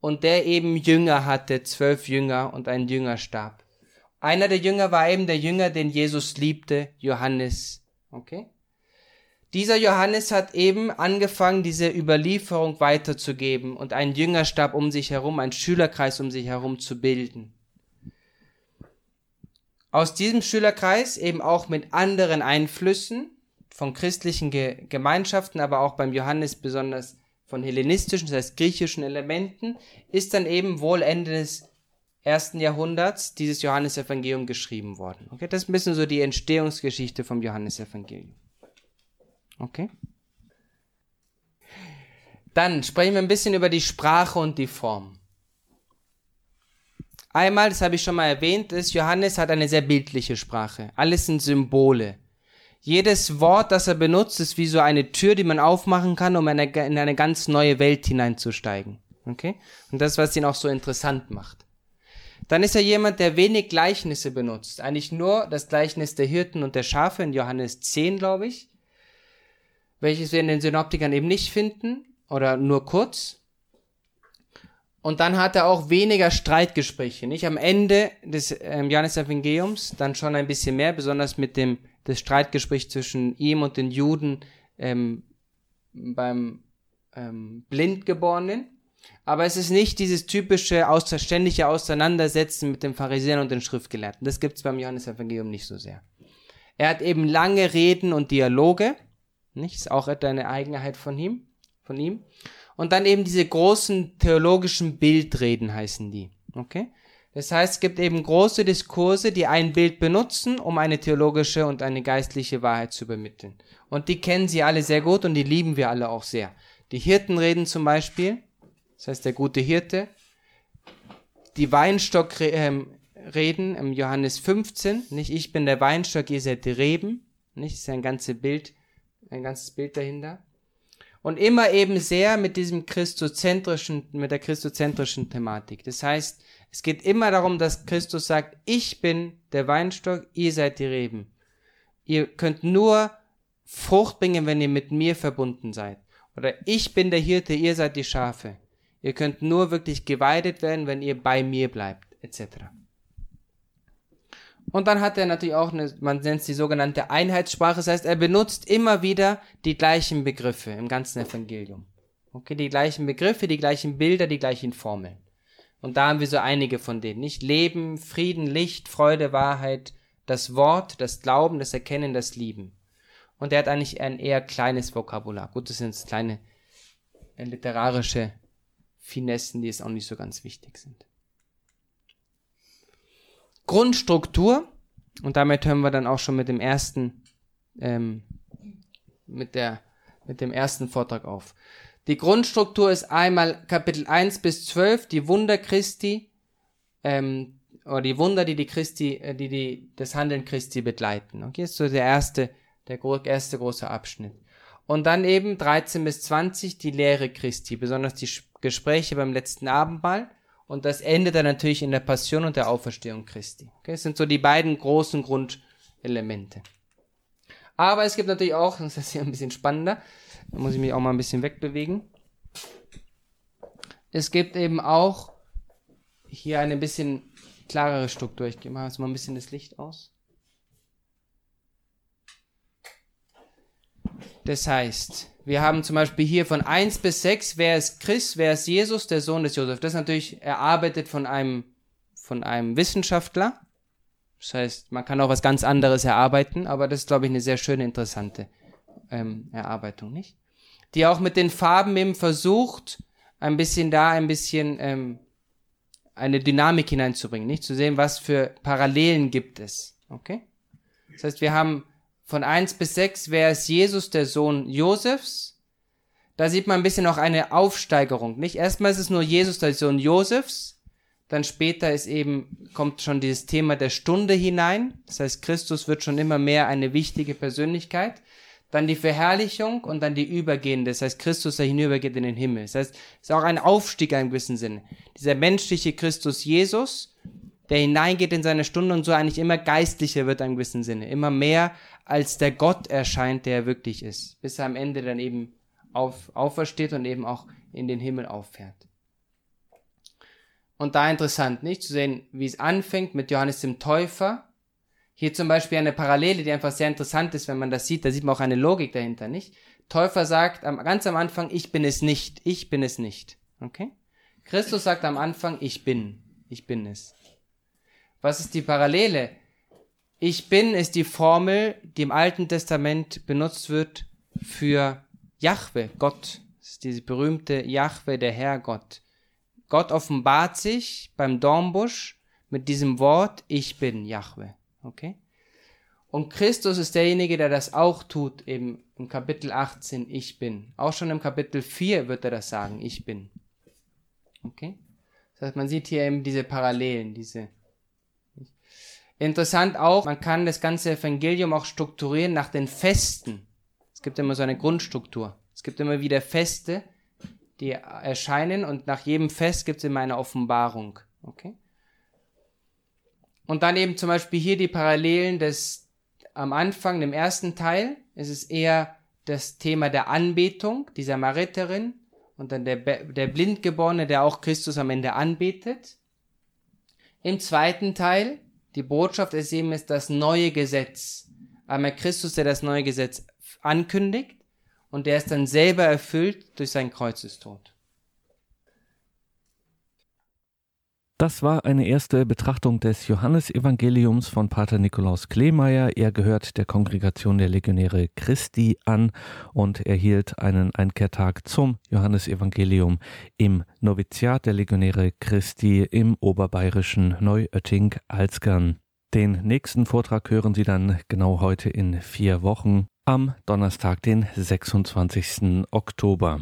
B: und der eben Jünger hatte, zwölf Jünger und ein Jüngerstab. Einer der Jünger war eben der Jünger, den Jesus liebte, Johannes. Okay? Dieser Johannes hat eben angefangen, diese Überlieferung weiterzugeben und einen Jüngerstab um sich herum, einen Schülerkreis um sich herum zu bilden. Aus diesem Schülerkreis eben auch mit anderen Einflüssen von christlichen Ge Gemeinschaften, aber auch beim Johannes besonders von hellenistischen, das heißt griechischen Elementen, ist dann eben wohl Ende des ersten Jahrhunderts dieses Johannesevangelium geschrieben worden. Okay, das ist ein bisschen so die Entstehungsgeschichte vom Johannesevangelium. Okay? Dann sprechen wir ein bisschen über die Sprache und die Form. Einmal, das habe ich schon mal erwähnt, ist, Johannes hat eine sehr bildliche Sprache. Alles sind Symbole. Jedes Wort, das er benutzt, ist wie so eine Tür, die man aufmachen kann, um in eine, in eine ganz neue Welt hineinzusteigen. Okay? Und das, was ihn auch so interessant macht. Dann ist er jemand, der wenig Gleichnisse benutzt. Eigentlich nur das Gleichnis der Hirten und der Schafe in Johannes 10, glaube ich welches wir in den Synoptikern eben nicht finden oder nur kurz. Und dann hat er auch weniger Streitgespräche, nicht? Am Ende des ähm, Johannes Evangeliums dann schon ein bisschen mehr, besonders mit dem das Streitgespräch zwischen ihm und den Juden ähm, beim ähm, Blindgeborenen. Aber es ist nicht dieses typische ständige Auseinandersetzen mit den Pharisäern und den Schriftgelehrten. Das gibt es beim Johannes Evangelium nicht so sehr. Er hat eben lange Reden und Dialoge nicht? Ist auch eine Eigenheit von ihm, von ihm. Und dann eben diese großen theologischen Bildreden heißen die. Okay? Das heißt, es gibt eben große Diskurse, die ein Bild benutzen, um eine theologische und eine geistliche Wahrheit zu übermitteln. Und die kennen sie alle sehr gut und die lieben wir alle auch sehr. Die Hirtenreden zum Beispiel, das heißt der gute Hirte, die Weinstockreden im Johannes 15, nicht ich bin der Weinstock, ihr seid die Reben, nicht, das ist ein ganzes Bild ein ganzes Bild dahinter. Und immer eben sehr mit diesem christozentrischen, mit der christozentrischen Thematik. Das heißt, es geht immer darum, dass Christus sagt, ich bin der Weinstock, ihr seid die Reben. Ihr könnt nur Frucht bringen, wenn ihr mit mir verbunden seid. Oder ich bin der Hirte, ihr seid die Schafe. Ihr könnt nur wirklich geweidet werden, wenn ihr bei mir bleibt, etc. Und dann hat er natürlich auch eine, man nennt es die sogenannte Einheitssprache, das heißt, er benutzt immer wieder die gleichen Begriffe im ganzen Evangelium. Okay, die gleichen Begriffe, die gleichen Bilder, die gleichen Formeln. Und da haben wir so einige von denen, nicht? Leben, Frieden, Licht, Freude, Wahrheit, das Wort, das Glauben, das Erkennen, das Lieben. Und er hat eigentlich ein eher kleines Vokabular. Gut, das sind kleine äh, literarische Finessen, die es auch nicht so ganz wichtig sind. Grundstruktur, und damit hören wir dann auch schon mit dem ersten, ähm, mit der, mit dem ersten Vortrag auf. Die Grundstruktur ist einmal Kapitel 1 bis 12, die Wunder Christi, ähm, oder die Wunder, die die Christi, äh, die, die das Handeln Christi begleiten. Okay, ist so der erste, der erste große Abschnitt. Und dann eben 13 bis 20 die Lehre Christi, besonders die Gespräche beim letzten Abendmahl und das endet dann natürlich in der Passion und der Auferstehung Christi. Okay, das sind so die beiden großen Grundelemente. Aber es gibt natürlich auch, das ist hier ein bisschen spannender, da muss ich mich auch mal ein bisschen wegbewegen. Es gibt eben auch hier eine bisschen klarere Struktur. Ich mache jetzt mal ein bisschen das Licht aus. Das heißt, wir haben zum Beispiel hier von 1 bis 6, wer ist Christ, wer ist Jesus, der Sohn des Josef. Das ist natürlich erarbeitet von einem, von einem Wissenschaftler. Das heißt, man kann auch was ganz anderes erarbeiten, aber das ist, glaube ich, eine sehr schöne, interessante ähm, Erarbeitung, nicht? Die auch mit den Farben eben versucht, ein bisschen da, ein bisschen ähm, eine Dynamik hineinzubringen, nicht? Zu sehen, was für Parallelen gibt es. Okay? Das heißt, wir haben von 1 bis 6, wer ist Jesus, der Sohn Josefs? Da sieht man ein bisschen auch eine Aufsteigerung, nicht? Erstmal ist es nur Jesus, der Sohn Josefs. Dann später ist eben, kommt schon dieses Thema der Stunde hinein. Das heißt, Christus wird schon immer mehr eine wichtige Persönlichkeit. dann die Verherrlichung und dann die übergehende, das heißt Christus, der hinübergeht in den Himmel. Das heißt, es ist auch ein Aufstieg in einem gewissen Sinne. Dieser menschliche Christus Jesus, der hineingeht in seine Stunde und so eigentlich immer geistlicher wird in einem gewissen Sinne. Immer mehr als der Gott erscheint, der er wirklich ist. Bis er am Ende dann eben auf, aufersteht und eben auch in den Himmel auffährt. Und da interessant, nicht? Zu sehen, wie es anfängt mit Johannes dem Täufer, hier zum Beispiel eine Parallele, die einfach sehr interessant ist, wenn man das sieht. Da sieht man auch eine Logik dahinter, nicht? Täufer sagt ganz am Anfang, ich bin es nicht, ich bin es nicht. Okay? Christus sagt am Anfang, ich bin, ich bin es. Was ist die Parallele? Ich bin ist die Formel, die im Alten Testament benutzt wird für Jahwe, Gott. Das ist diese berühmte Jahwe, der Herrgott. Gott offenbart sich beim Dornbusch mit diesem Wort, ich bin Jahwe. Okay? Und Christus ist derjenige, der das auch tut, eben im Kapitel 18, ich bin. Auch schon im Kapitel 4 wird er das sagen, ich bin. Okay? Das heißt, man sieht hier eben diese Parallelen, diese. Interessant auch, man kann das ganze Evangelium auch strukturieren nach den Festen. Es gibt immer so eine Grundstruktur. Es gibt immer wieder Feste, die erscheinen und nach jedem Fest gibt es immer eine Offenbarung. Okay? Und dann eben zum Beispiel hier die Parallelen des, am Anfang, dem ersten Teil, ist es eher das Thema der Anbetung, dieser Mariterin, und dann der, der Blindgeborene, der auch Christus am Ende anbetet. Im zweiten Teil, die Botschaft ist eben ist das neue Gesetz. Einmal Christus, der das neue Gesetz ankündigt und der es dann selber erfüllt durch seinen Kreuzestod.
A: Das war eine erste Betrachtung des Johannesevangeliums von Pater Nikolaus Kleemeyer. Er gehört der Kongregation der Legionäre Christi an und erhielt einen Einkehrtag zum Johannesevangelium im Noviziat der Legionäre Christi im oberbayerischen Neuötting-Alzgern. Den nächsten Vortrag hören Sie dann genau heute in vier Wochen am Donnerstag, den 26. Oktober.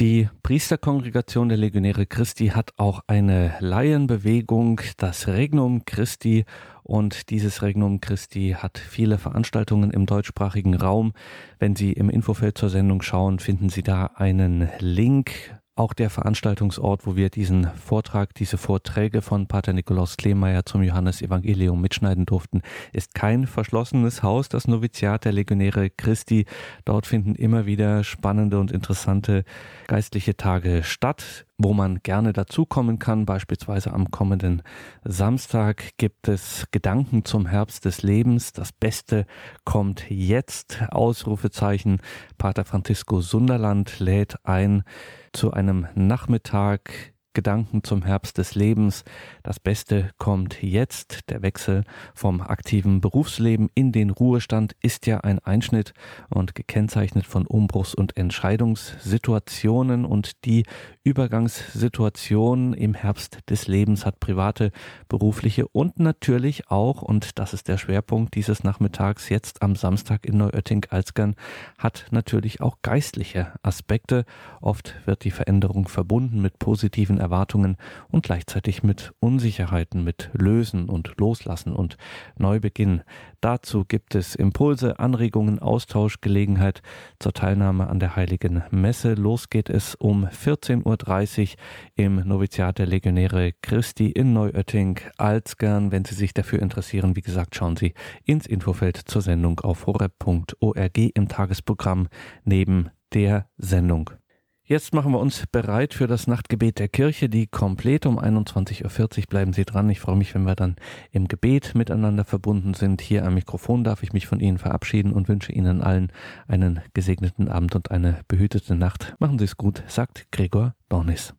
A: Die Priesterkongregation der Legionäre Christi hat auch eine Laienbewegung, das Regnum Christi. Und dieses Regnum Christi hat viele Veranstaltungen im deutschsprachigen Raum. Wenn Sie im Infofeld zur Sendung schauen, finden Sie da einen Link auch der Veranstaltungsort, wo wir diesen Vortrag, diese Vorträge von Pater Nikolaus Kleemeyer zum Johannesevangelium mitschneiden durften, ist kein verschlossenes Haus, das Noviziat der Legionäre Christi. Dort finden immer wieder spannende und interessante geistliche Tage statt wo man gerne dazukommen kann. Beispielsweise am kommenden Samstag gibt es Gedanken zum Herbst des Lebens. Das Beste kommt jetzt. Ausrufezeichen. Pater Francisco Sunderland lädt ein zu einem Nachmittag Gedanken zum Herbst des Lebens. Das Beste kommt jetzt. Der Wechsel vom aktiven Berufsleben in den Ruhestand ist ja ein Einschnitt und gekennzeichnet von Umbruchs- und Entscheidungssituationen und die Übergangssituation im Herbst des Lebens hat private, berufliche und natürlich auch, und das ist der Schwerpunkt dieses Nachmittags jetzt am Samstag in Neuötting-Alzgern, hat natürlich auch geistliche Aspekte. Oft wird die Veränderung verbunden mit positiven Erwartungen und gleichzeitig mit Unsicherheiten, mit Lösen und Loslassen und Neubeginn. Dazu gibt es Impulse, Anregungen, Austausch, Gelegenheit zur Teilnahme an der Heiligen Messe. Los geht es um 14.30 Uhr im Noviziat der Legionäre Christi in Neuötting, Alzgern. Wenn Sie sich dafür interessieren, wie gesagt, schauen Sie ins Infofeld zur Sendung auf horeb.org im Tagesprogramm neben der Sendung. Jetzt machen wir uns bereit für das Nachtgebet der Kirche, die komplett um 21.40 Uhr. Bleiben Sie dran. Ich freue mich, wenn wir dann im Gebet miteinander verbunden sind. Hier am Mikrofon darf ich mich von Ihnen verabschieden und wünsche Ihnen allen einen gesegneten Abend und eine behütete Nacht. Machen Sie es gut, sagt Gregor Dornis.